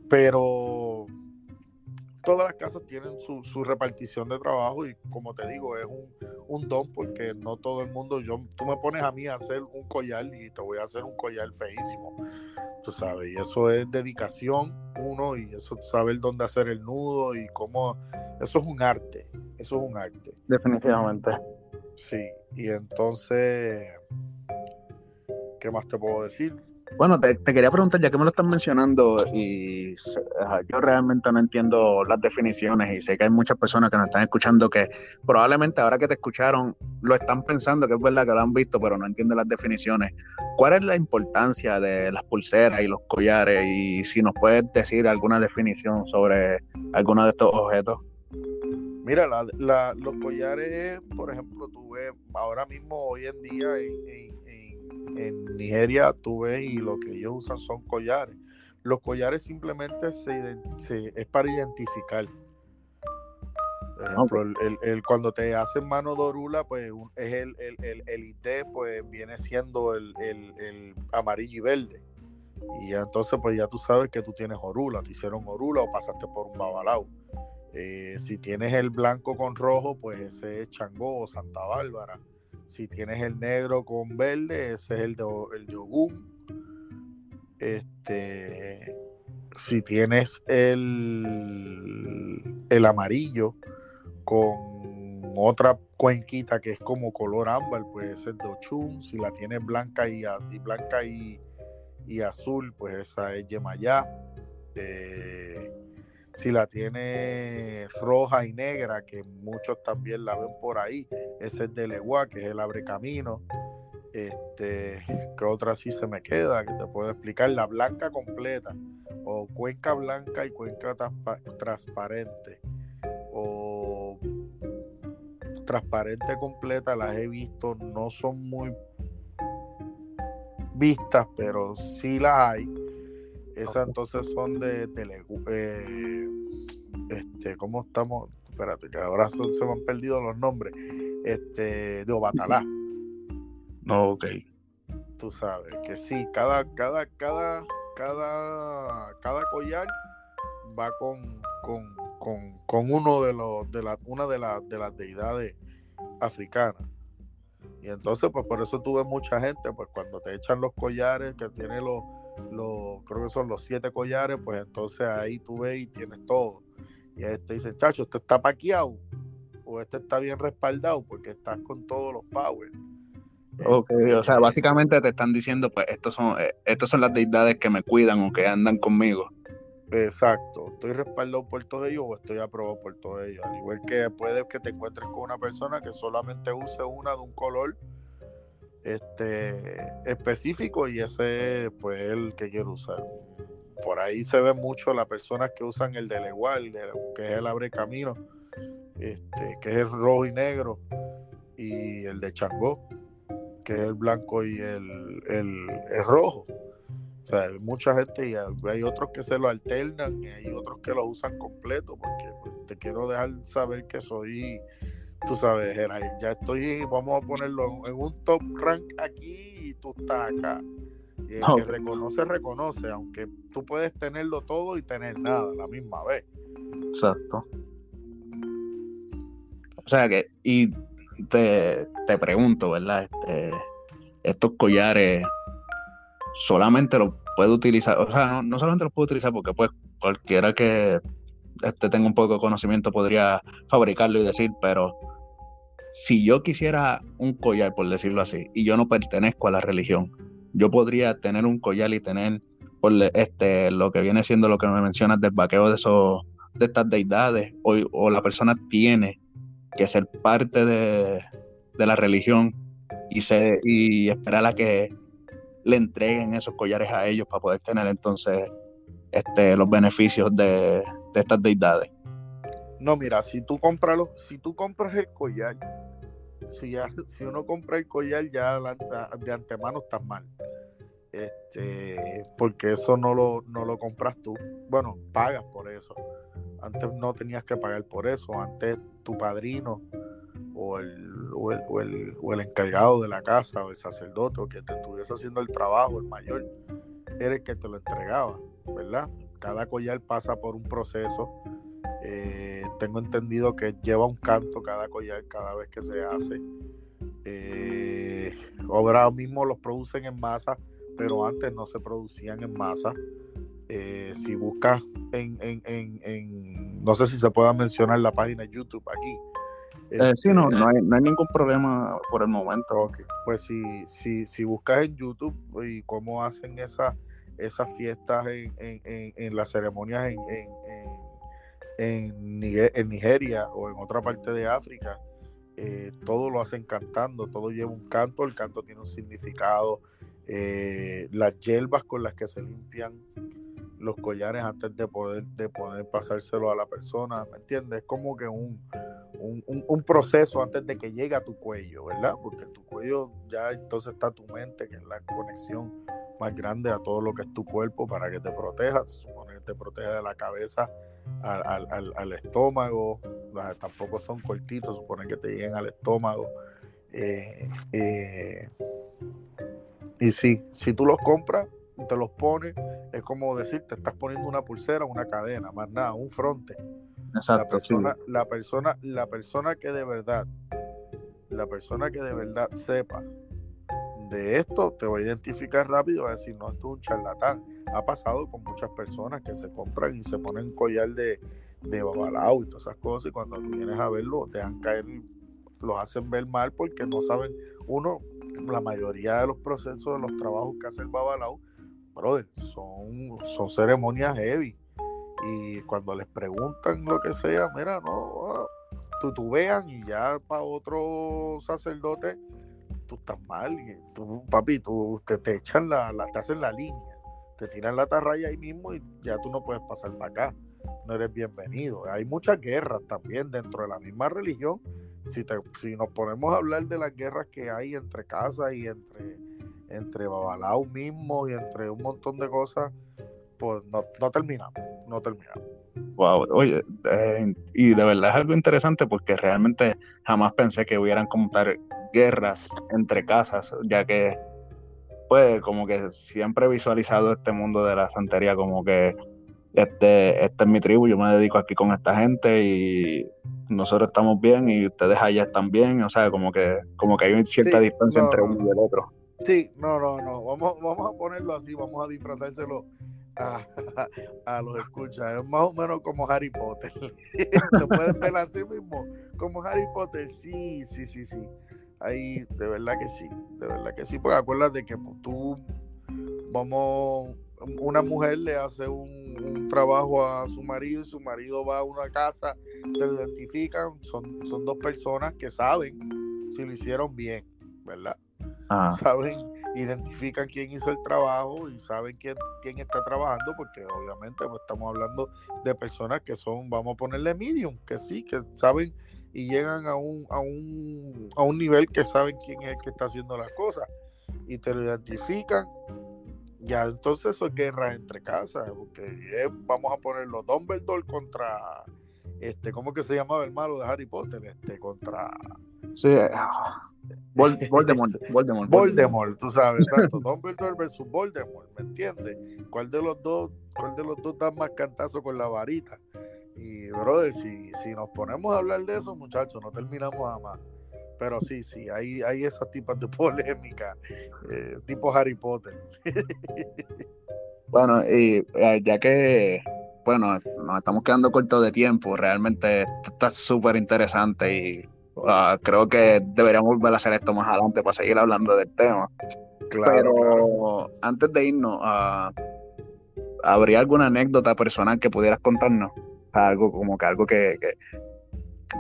pero todas las casas tienen su, repartición de trabajo y como te digo, es un, un, don porque no todo el mundo, yo, tú me pones a mí a hacer un collar y te voy a hacer un collar feísimo, tú sabes, y eso es dedicación, uno, y eso saber dónde hacer el nudo y cómo, eso es un arte, eso es un arte. Definitivamente. Sí, y entonces, ¿qué más te puedo decir? Bueno, te, quería preguntar, ya que me lo están mencionando, y yo realmente no entiendo las definiciones y sé que hay muchas personas que nos están escuchando que probablemente ahora que te escucharon lo están pensando que es verdad que lo han visto, pero no entienden las definiciones. ¿Cuál es la importancia de las pulseras y los collares? Y si nos puedes decir alguna definición sobre alguno de estos objetos. Mira, los collares, por ejemplo, tú ves ahora mismo, hoy en día, en Nigeria tú ves y lo que ellos usan son collares. Los collares simplemente se, es para identificar. Por ejemplo, el, cuando te hacen mano dorula, pues es el, el, el, ID, pues viene siendo el, amarillo y verde. Y entonces, pues ya tú sabes que tú tienes orula, te hicieron orula o pasaste por un babalao. Eh, si tienes el blanco con rojo, pues ese es Changó o Santa Bárbara. Si tienes el negro con verde, ese es el de el yogur. Este, si tienes el, el amarillo con otra cuenquita que es como color ámbar, pues ese es de Si la tienes blanca y, blanca y, azul, pues esa es Yemayá. Eh, si la tiene roja y negra, que muchos también la ven por ahí, ese es de Legua, que es el abre camino. Este, que otra sí se me queda, que te puedo explicar, la blanca completa, o cuenca blanca y cuenca transparente, o transparente completa, las he visto, no son muy vistas, pero sí las hay esas entonces son de, eh, este, ¿cómo estamos? Espérate, que ahora se me han perdido los nombres. Este, de Obatalá. No, ok. Tú sabes que sí, cada, cada, cada, cada, cada collar va con, con, uno de los, de la, una de, de las deidades africanas. Y entonces, pues por eso tuve mucha gente, pues cuando te echan los collares que tiene los los, creo que son los siete collares, pues entonces ahí tú ves y tienes todo. Y este dice, chacho, esto está paqueado o este está bien respaldado porque estás con todos los power. Ok, o sea, básicamente te están diciendo, pues, estos son, eh, estos son las deidades que me cuidan o que andan conmigo. Exacto, estoy respaldado por todos ellos o estoy aprobado por todos ellos. Al igual que puede que te encuentres con una persona que solamente use una de un color este específico y ese pues el que quiero usar. Por ahí se ve mucho las personas que usan el del igual, que es el abre camino, este, que es el rojo y negro, y el de Changó, que es el blanco y el, el, rojo. O sea, hay mucha gente y hay otros que se lo alternan y hay otros que lo usan completo, porque pues, te quiero dejar saber que soy tú sabes, Gerard, ya estoy, vamos a ponerlo en un top rank aquí y tú estás acá. Y el que reconoce, reconoce, aunque tú puedes tenerlo todo y tener nada a la misma vez. Exacto. O sea que, y te, pregunto, ¿verdad? Este, estos collares solamente los puedo utilizar, o sea, no, no solamente los puedo utilizar porque pues cualquiera que este, tenga un poco de conocimiento podría fabricarlo y decir, pero si yo quisiera un collar, por decirlo así, y yo no pertenezco a la religión, yo podría tener un collar y tener este, lo que viene siendo lo que me mencionas del vaqueo de, esos, de estas deidades, o, la persona tiene que ser parte de, la religión y, se, y esperar a que le entreguen esos collares a ellos para poder tener entonces este, los beneficios de, de estas deidades. No, mira, si tú compras si tú compras el collar, si ya, si uno compra el collar ya de antemano estás mal. Este, porque eso no lo, no lo compras tú. Bueno, pagas por eso. Antes no tenías que pagar por eso. Antes tu padrino o el, o el, o el, encargado de la casa o el sacerdote que te estuviese haciendo el trabajo, el mayor, era el que te lo entregaba, ¿verdad? Cada collar pasa por un proceso Eh, tengo entendido que lleva un canto cada collar cada vez que se hace. Eh, ahora mismo los producen en masa, pero antes no se producían en masa. Eh, si buscas en, en, en, no sé si se pueda mencionar la página de YouTube aquí. Eh, sí, no, no hay, no hay, ningún problema por el momento. Pues si, si, si buscas en YouTube y cómo hacen esas esas fiestas en, en, en, las ceremonias en, Nigeria o en otra parte de África, eh, todo lo hacen cantando, todo lleva un canto, el canto tiene un significado, eh, las hierbas con las que se limpian los collares antes de poder, de poder pasárselo a la persona, ¿me entiendes? Es como que un, un, proceso antes de que llegue a tu cuello, ¿verdad? Porque tu cuello ya entonces está tu mente, que es la conexión más grande a todo lo que es tu cuerpo para que te proteja, supone que te protege de la cabeza al, al, estómago, tampoco son cortitos, supone que te lleguen al estómago. Eh, eh, y sí, si tú los compras, te los pones, es como decir, te estás poniendo una pulsera, una cadena, más nada, un fronte. la persona, la persona, la persona que de verdad, la persona que de verdad sepa de esto, te va a identificar rápido, va a decir, no, esto es un charlatán. Ha pasado con muchas personas que se compran y se ponen collar de, de babalao y todas esas cosas, y cuando tú vienes a verlo, te dejan caer, los hacen ver mal porque no saben, uno, la mayoría de los procesos de los trabajos que hace el babalao, brother, son, son ceremonias heavy. Y cuando les preguntan lo que sea, mira, no, ah, tú vean y ya para otro sacerdote tú estás mal, tú, papi, tú te, te echan la, la, te hacen la línea, te tiran la tarraya ahí mismo y ya tú no puedes pasar para acá, no eres bienvenido. Hay muchas guerras también dentro de la misma religión. Si, te, si nos ponemos a hablar de las guerras que hay entre casas y entre, entre Babalao mismo y entre un montón de cosas, pues no, no terminamos, no terminamos. Wow, oye, eh, y de verdad es algo interesante porque realmente jamás pensé que hubieran como guerras entre casas, ya que, pues, como que siempre he visualizado este mundo de la santería como que este, este es mi tribu, yo me dedico aquí con esta gente y nosotros estamos bien y ustedes allá están bien, o sea, como que, como que hay cierta distancia entre uno y el otro. Sí, no, no, no, vamos, vamos a ponerlo así, vamos a disfrazárselo a, los escuchas. Es más o menos como Harry Potter. ¿Lo puedes ver así mismo? Como Harry Potter, sí, sí, sí, sí. Ahí, de verdad que sí, de verdad que sí, porque acuérdate que pues, tú, vamos, una mujer le hace un, trabajo a su marido y su marido va a una casa, se identifican, son, son dos personas que saben si lo hicieron bien, ¿verdad? Ah. Saben identifican quién hizo el trabajo y saben quién, quién está trabajando, porque obviamente pues, estamos hablando de personas que son, vamos a ponerle medium, que sí, que saben y llegan a un, a un, a un nivel que saben quién es el que está haciendo las cosas y te lo identifican. Ya entonces eso es guerra entre casas, porque vamos a ponerlo Dumbledore contra este, ¿cómo que se llamaba el malo de Harry Potter? Este, contra. Sí, ah, Voldemort, Voldemort. Voldemort, tú sabes, exacto. Dumbledore versus Voldemort, ¿me entiendes? ¿Cuál de los dos, cuál de los dos da más cantazo con la varita? Y, brother, si, si nos ponemos a hablar de eso, muchachos, no terminamos a más. Pero sí, sí, hay, hay esas tipas de polémica, eh, tipo Harry Potter. bueno, y eh, ya que bueno, nos estamos quedando cortos de tiempo. Realmente esto está súper interesante y ah, creo que deberíamos volver a hacer esto más adelante para seguir hablando del tema. Pero antes de irnos, uh, ¿habría alguna anécdota personal que pudieras contarnos? Algo como que algo que,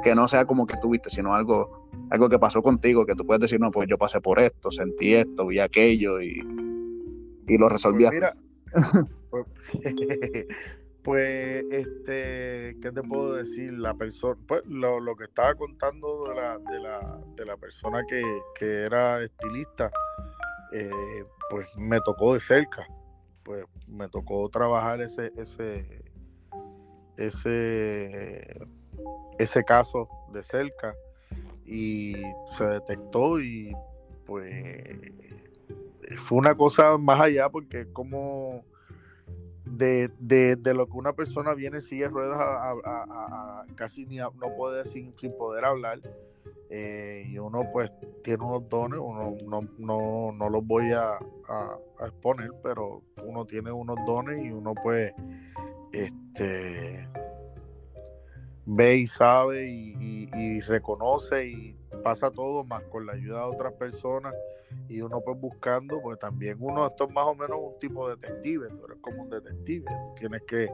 que, no sea como que tuviste, sino algo, algo que pasó contigo, que tú puedes decir, no, pues yo pasé por esto, sentí esto, vi aquello y, y lo resolví. Pues mira, pues, Pues, este, ¿qué te puedo decir? La persona, pues lo, lo, que estaba contando de la, de la, de la persona que, que era estilista, eh, pues me tocó de cerca. Pues me tocó trabajar ese, ese, ese, ese caso de cerca y se detectó y pues fue una cosa más allá porque como de, de, de, lo que una persona viene sigue ruedas a, a, casi ni no puede sin, sin poder hablar eh, y uno pues tiene unos dones uno no, no, no los voy a, exponer pero uno tiene unos dones y uno pues este ve y sabe y, reconoce y pasa todo más con la ayuda de otras personas y uno pues buscando, pues también uno, esto es más o menos un tipo de detective, tú eres como un detective, tienes que,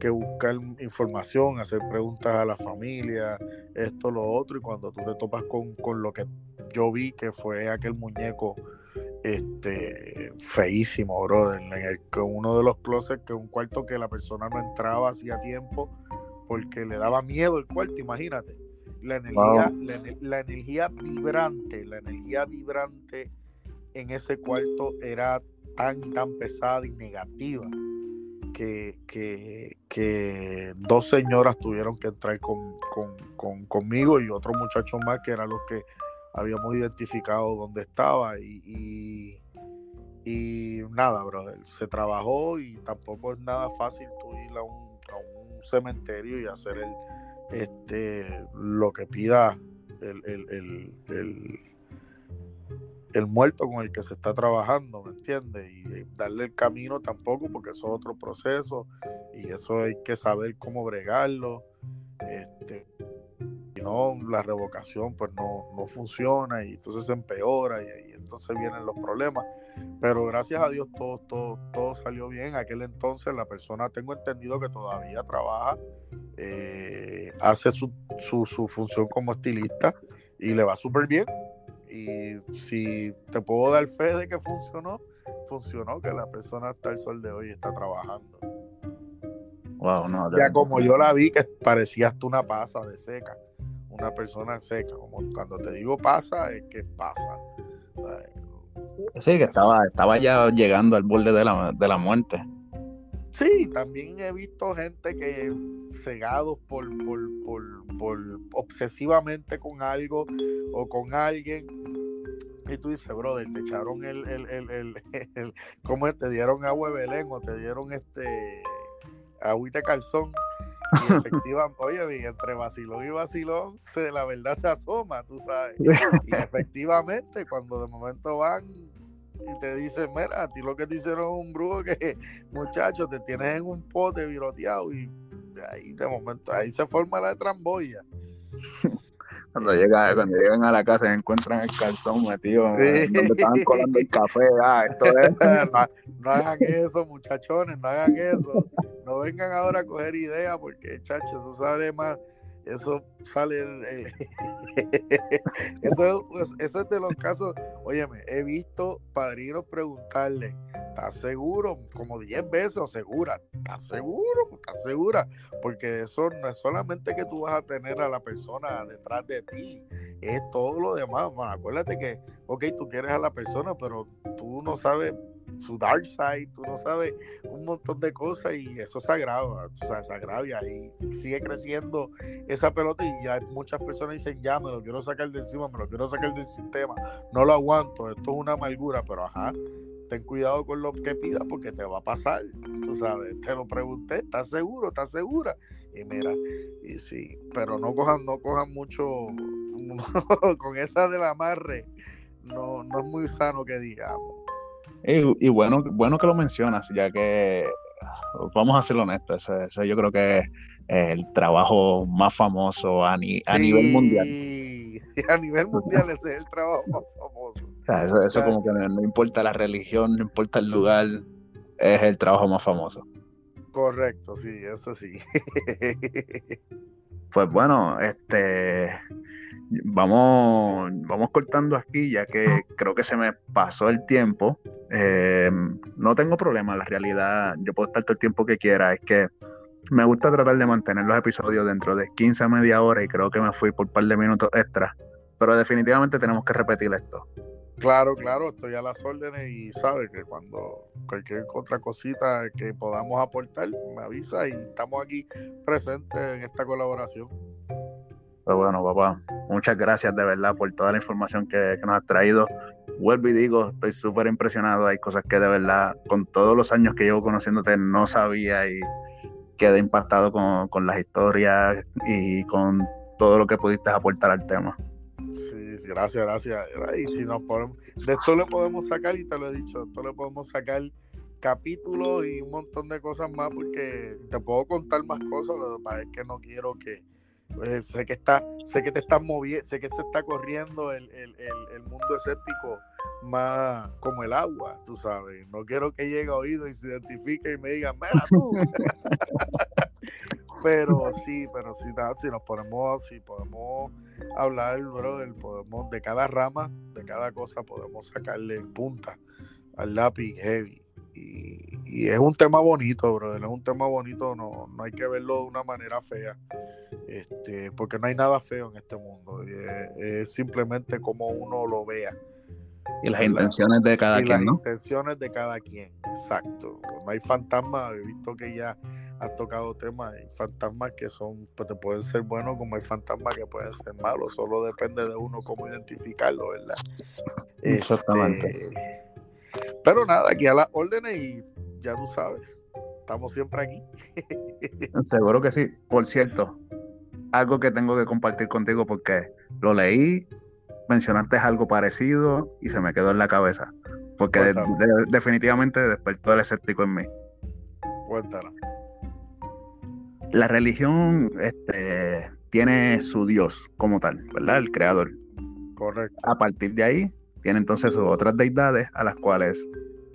que, buscar información, hacer preguntas a la familia, esto, lo otro, y cuando tú te topas con, con lo que yo vi que fue aquel muñeco este feísimo, brother, en el que uno de los closets, que un cuarto que la persona no entraba hacía tiempo, porque le daba miedo el cuarto, imagínate. La energía, la, energía vibrante, la energía vibrante en ese cuarto era tan, tan pesada y negativa que, que, dos señoras tuvieron que entrar con, conmigo y otro muchacho más que eran los que habíamos identificado dónde estaba y, y, nada, brother, se trabajó y tampoco es nada fácil tú ir a un cementerio y hacer el, este, lo que pida el, el, el, el, muerto con el que se está trabajando, ¿me entiendes? Y, darle el camino tampoco, porque eso es otro proceso y eso hay que saber cómo bregarlo. Este, no, la revocación pues no, no funciona y entonces se empeora y, y entonces vienen los problemas. Pero gracias a Dios todo, todo, todo salió bien. aquel entonces la persona, tengo entendido que todavía trabaja, eh, hace su, su, función como estilista y le va súper bien. Y si te puedo dar fe de que funcionó, funcionó, que la persona hasta el sol de hoy está trabajando. Wow, no, ya como yo la vi, que parecía hasta una pasa de seca, una persona seca. Como cuando te digo pasa, es que pasa. Sí, que estaba, estaba ya llegando al borde de la, de la muerte. Sí, también he visto gente que cegados por, por, por, obsesivamente con algo o con alguien. Y tú dices, brother, te echaron el, el, el, el, ¿cómo es? Te dieron agua de Belén o te dieron este agüita calzón. Y efectivamente, oye, entre vacilón y vacilón, se, la verdad se asoma, tú sabes. Y efectivamente, cuando de momento van y te dicen, mira, a ti lo que te hicieron un brujo que, muchachos, te tienes en un pote viroteado y ahí de momento, ahí se forma la tramboya. Cuando, llega, cuando llegan a la casa y encuentran el calzón metido donde estaban colando el café. Ah, esto es... no, hagan eso, muchachones, no hagan eso. No vengan ahora a coger ideas porque, chacho, eso sale más. Eso sale. eso, pues, eso es de los casos. Óyeme, he visto padrinos preguntarle ¿estás seguro? Como 10 veces, segura, ¿estás seguro? ¿Estás segura? Porque eso no es solamente que tú vas a tener a la persona detrás de ti, es todo lo demás. Bueno, acuérdate que, ok, tú quieres a la persona, pero tú no sabes su dark side, tú no sabes un montón de cosas y eso se agrava, o sea, se agravia y sigue creciendo esa pelota y ya muchas personas dicen, ya me lo quiero sacar de encima, me lo quiero sacar del sistema, no lo aguanto, esto es una amargura, pero ajá, ten cuidado con lo que pidas porque te va a pasar. Tú sabes, te lo pregunté, ¿estás seguro? ¿Estás segura? Y mira, y sí, pero no cojan, no cojan mucho con esa del amarre, no, no es muy sano que digamos. Y, bueno, bueno que lo mencionas, ya que vamos a ser honestos, ese, yo creo que es el trabajo más famoso a, a nivel mundial. A nivel mundial ese es el trabajo más famoso eso, como que no, importa la religión, no importa el lugar, es el trabajo más famoso. Correcto, sí, eso sí. pues bueno, este vamos, vamos cortando aquí, ya que creo que se me pasó el tiempo. Eh, no tengo problema, la realidad, yo puedo estar todo el tiempo que quiera, es que me gusta tratar de mantener los episodios dentro de 15 a media hora y creo que me fui por un par de minutos extra, pero definitivamente tenemos que repetir esto. Claro, claro, estoy a las órdenes y sabe que cuando cualquier otra cosita que podamos aportar, me avisa y estamos aquí presentes en esta colaboración. Pues bueno, papá, muchas gracias de verdad por toda la información que, nos has traído. Vuelvo y digo, estoy súper impresionado. Hay cosas que de verdad, con todos los años que llevo conociéndote, no sabía y quedé impactado con, con las historias y con todo lo que pudiste aportar al tema. Sí, gracias, gracias. Y si nos podemos, de esto le podemos sacar, y te lo he dicho, de esto le podemos sacar capítulos y un montón de cosas más, porque te puedo contar más cosas, lo que pasa es que no quiero que pues, sé que está, sé que te estás moviendo, sé que se está corriendo el, mundo escéptico más como el agua, tú sabes. No quiero que llegue a oído y se identifique y me diga, mira tú. pero sí, pero sí, si nos ponemos, si podemos hablar, brother, podemos, de cada rama, de cada cosa, podemos sacarle punta al lápiz heavy. Y, es un tema bonito, brother, es un tema bonito, no, no hay que verlo de una manera fea, este, porque no hay nada feo en este mundo, es, simplemente como uno lo vea. Y las intenciones de cada quien, las intenciones de cada quien, exacto. No hay fantasmas, he visto que ya has tocado temas, hay fantasmas que son, pues te pueden ser buenos como hay fantasmas que pueden ser malos, solo depende de uno cómo identificarlo, ¿verdad? Exactamente. Este, pero nada, aquí a las órdenes y ya tú sabes, estamos siempre aquí. Seguro que sí. Por cierto, algo que tengo que compartir contigo porque lo leí, mencionaste algo parecido y se me quedó en la cabeza. Porque definitivamente despertó el escéptico en mí. Cuéntalo. La religión este, tiene su Dios como tal, ¿verdad? El creador. Correcto. A partir de ahí, tiene entonces sus otras deidades a las cuales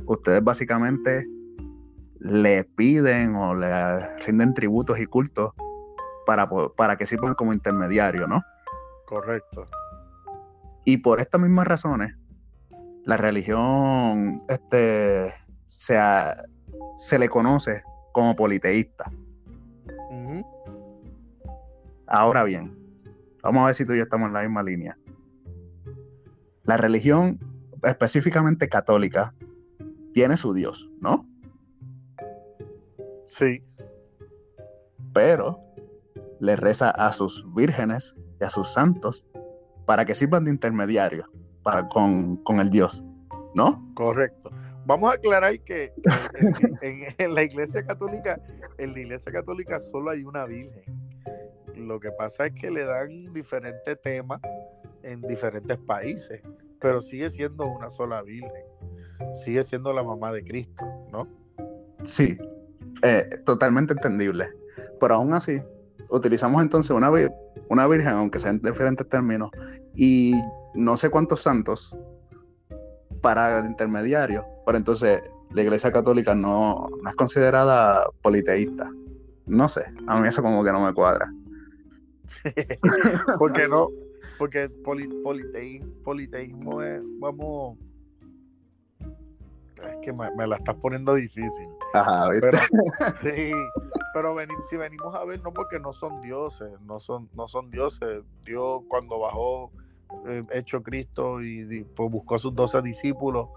ustedes básicamente le piden o le rinden tributos y cultos para, para que sirvan como intermediario, ¿no? Correcto. Y por estas mismas razones, la religión este, se, se le conoce como politeísta. Ahora bien, vamos a ver si tú y yo estamos en la misma línea. La religión, específicamente católica, tiene su Dios, ¿no? Sí. Pero le reza a sus vírgenes y a sus santos para que sirvan de intermediario para, con, el Dios, ¿no? Correcto. Vamos a aclarar que en, la iglesia católica, en la iglesia católica solo hay una virgen. Lo que pasa es que le dan diferentes temas en diferentes países, pero sigue siendo una sola Virgen. Sigue siendo la mamá de Cristo, ¿no? Sí, eh, totalmente entendible. Pero aún así, utilizamos entonces una, una Virgen, aunque sean diferentes términos, y no sé cuántos santos para intermediario, pero entonces la Iglesia Católica no, es considerada politeísta. No sé, a mí eso como que no me cuadra. porque no, porque politeísmo, es, vamos, es que me, la estás poniendo difícil. Ajá, pero, sí, pero si venimos a ver, no porque no son dioses, no son, no son dioses. Dios cuando bajó eh, hecho Cristo y, pues, buscó a sus doce discípulos,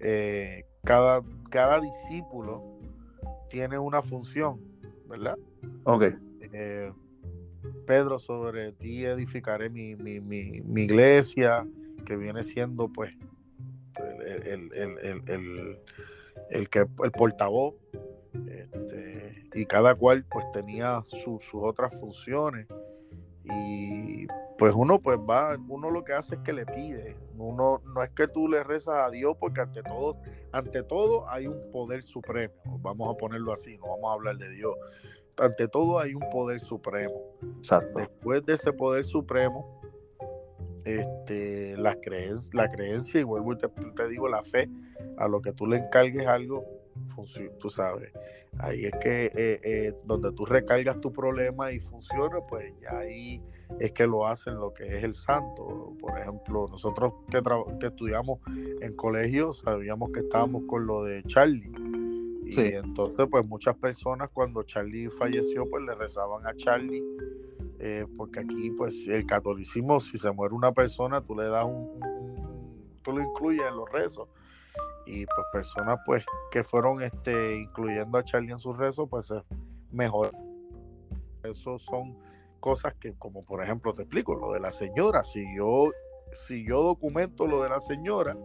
eh, cada, cada discípulo tiene una función, ¿verdad? Ok. Eh, Pedro, sobre ti edificaré mi, iglesia, que viene siendo pues el, que, el portavoz. Este, y cada cual pues tenía sus otras funciones. Y pues uno pues va, uno lo que hace es que le pide. Uno no es que tú le rezas a Dios porque ante todo, ante todo hay un poder supremo. Vamos a ponerlo así, no vamos a hablar de Dios ante todo hay un poder supremo. Después de ese poder supremo, este, la, creencia, la creencia, y vuelvo y te, digo, la fe, a lo que tú le encargues algo, tú sabes, ahí es que eh, eh, donde tú recargas tu problema y funciona, pues ya ahí es que lo hacen lo que es el santo. Por ejemplo, nosotros que, que estudiamos en colegio sabíamos que estábamos con lo de Charlie y entonces, pues muchas personas cuando Charlie falleció, pues le rezaban a Charlie, eh, porque aquí, pues el catolicismo, si se muere una persona, tú le das un, tú lo incluyes en los rezos. Y pues personas, pues, que fueron este, incluyendo a Charlie en sus rezos, pues es mejor. Esos son cosas que, como por ejemplo, te explico, lo de la señora, si yo, si yo documento lo de la señora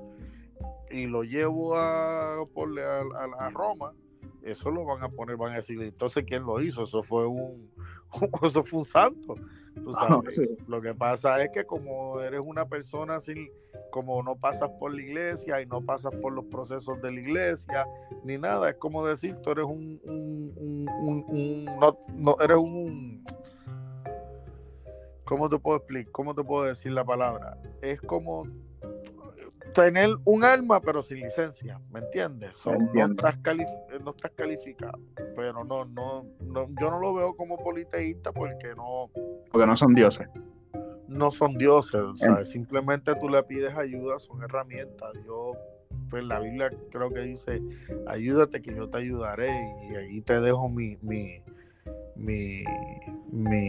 y lo llevo a, a, a Roma, eso lo van a poner, van a decir, entonces quién lo hizo, eso fue un, eso fue un santo. Lo que pasa es que como eres una persona sin, como no pasas por la iglesia y no pasas por los procesos de la iglesia, ni nada, es como decir, tú eres un, un, no, no, eres un, ¿cómo te puedo explicar? ¿Cómo te puedo decir la palabra? Es como tener un arma pero sin licencia, ¿me entiendes? no, estás no estás calificado, pero no, no, no, yo no lo veo como politeísta porque no... Porque no son dioses. No son dioses, ¿sabes? simplemente tú le pides ayuda, son herramientas. Dios, pues la Biblia creo que dice, ayúdate que yo te ayudaré y ahí te dejo mi, mi, mi,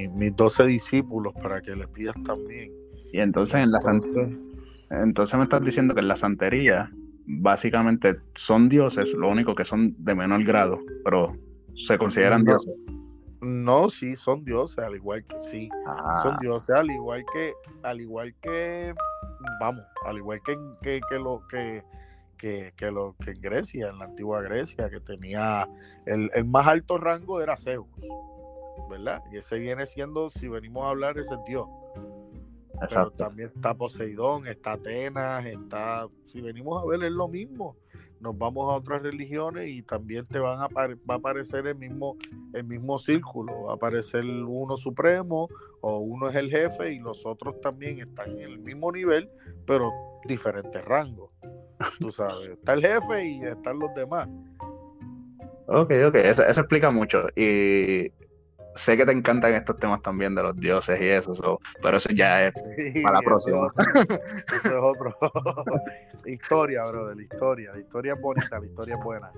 mis doce discípulos para que les pidas también. Y entonces en la Entonces, entonces me estás diciendo que en la santería básicamente son dioses, lo único que son de menor grado, pero se consideran dioses. No, sí, son dioses, al igual que sí. Son ah. dioses, al igual que, al igual que, vamos, al igual que, que, que lo que, que, que, lo que en Grecia, en la antigua Grecia, que tenía el, el, más alto rango era Zeus, ¿verdad? Y ese viene siendo, si venimos a hablar, ese Dios. Pero también está Poseidón, está Atenas, está. Si venimos a ver, es lo mismo. Nos vamos a otras religiones y también te van a va a aparecer el mismo, el mismo círculo. Va a aparecer uno supremo o uno es el jefe y los otros también están en el mismo nivel, pero diferentes rangos. Tú sabes, está el jefe y están los demás. Ok, ok, eso, eso explica mucho. Y sé que te encantan estos temas también de los dioses y eso, pero eso ya es para la próxima. Eso, es otro. historia, bro, de la historia. La historia es bonita, la historia es buena.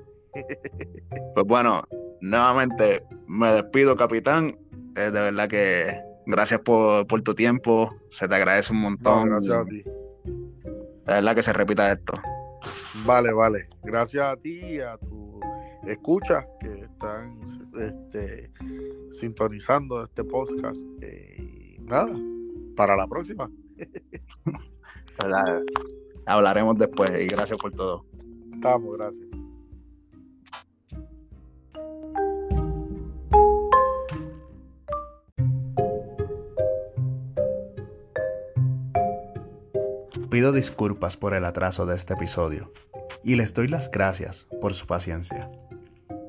pues bueno, nuevamente me despido, capitán. de verdad que gracias por, tu tiempo. Se te agradece un montón. gracias a ti. De verdad que se repita esto. Vale, vale. Gracias a ti y a tu escucha que están este, sintonizando este podcast. Eh, y nada, para la próxima. Hablaremos después y gracias por todo. Estamos, gracias. Pido disculpas por el atraso de este episodio y les doy las gracias por su paciencia.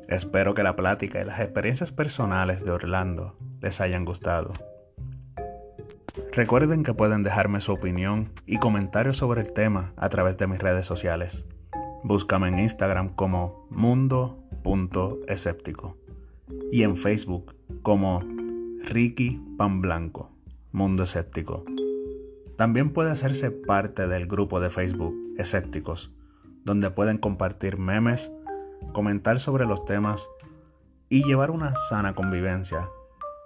Espero que la plática y las experiencias personales de Orlando les hayan gustado. Recuerden que pueden dejarme su opinión y comentarios sobre el tema a través de mis redes sociales. Búscame en Instagram como mundo.escéptico y en Facebook como Ricky Pan Blanco, Mundo Escéptico. También puede hacerse parte del grupo de Facebook Escépticos, donde pueden compartir memes, comentar sobre los temas y llevar una sana convivencia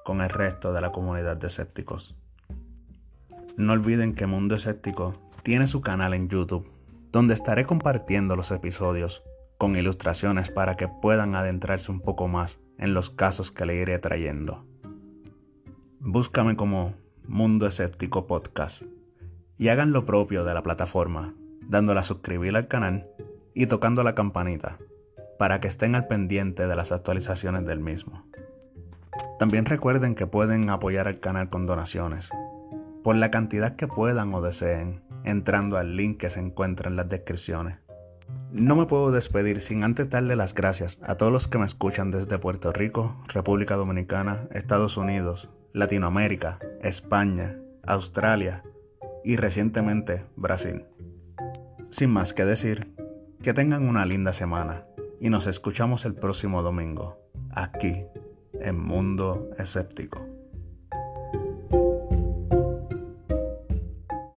con el resto de la comunidad de escépticos. No olviden que Mundo Escéptico tiene su canal en YouTube, donde estaré compartiendo los episodios con ilustraciones para que puedan adentrarse un poco más en los casos que le iré trayendo. Búscame como Mundo Escéptico Podcast y hagan lo propio de la plataforma, dándole a suscribir al canal y tocando la campanita para que estén al pendiente de las actualizaciones del mismo. También recuerden que pueden apoyar al canal con donaciones, por la cantidad que puedan o deseen, entrando al link que se encuentra en las descripciones. No me puedo despedir sin antes darle las gracias a todos los que me escuchan desde Puerto Rico, República Dominicana, Estados Unidos, Latinoamérica, España, Australia y recientemente Brasil. Sin más que decir, que tengan una linda semana y nos escuchamos el próximo domingo, aquí, en Mundo Escéptico.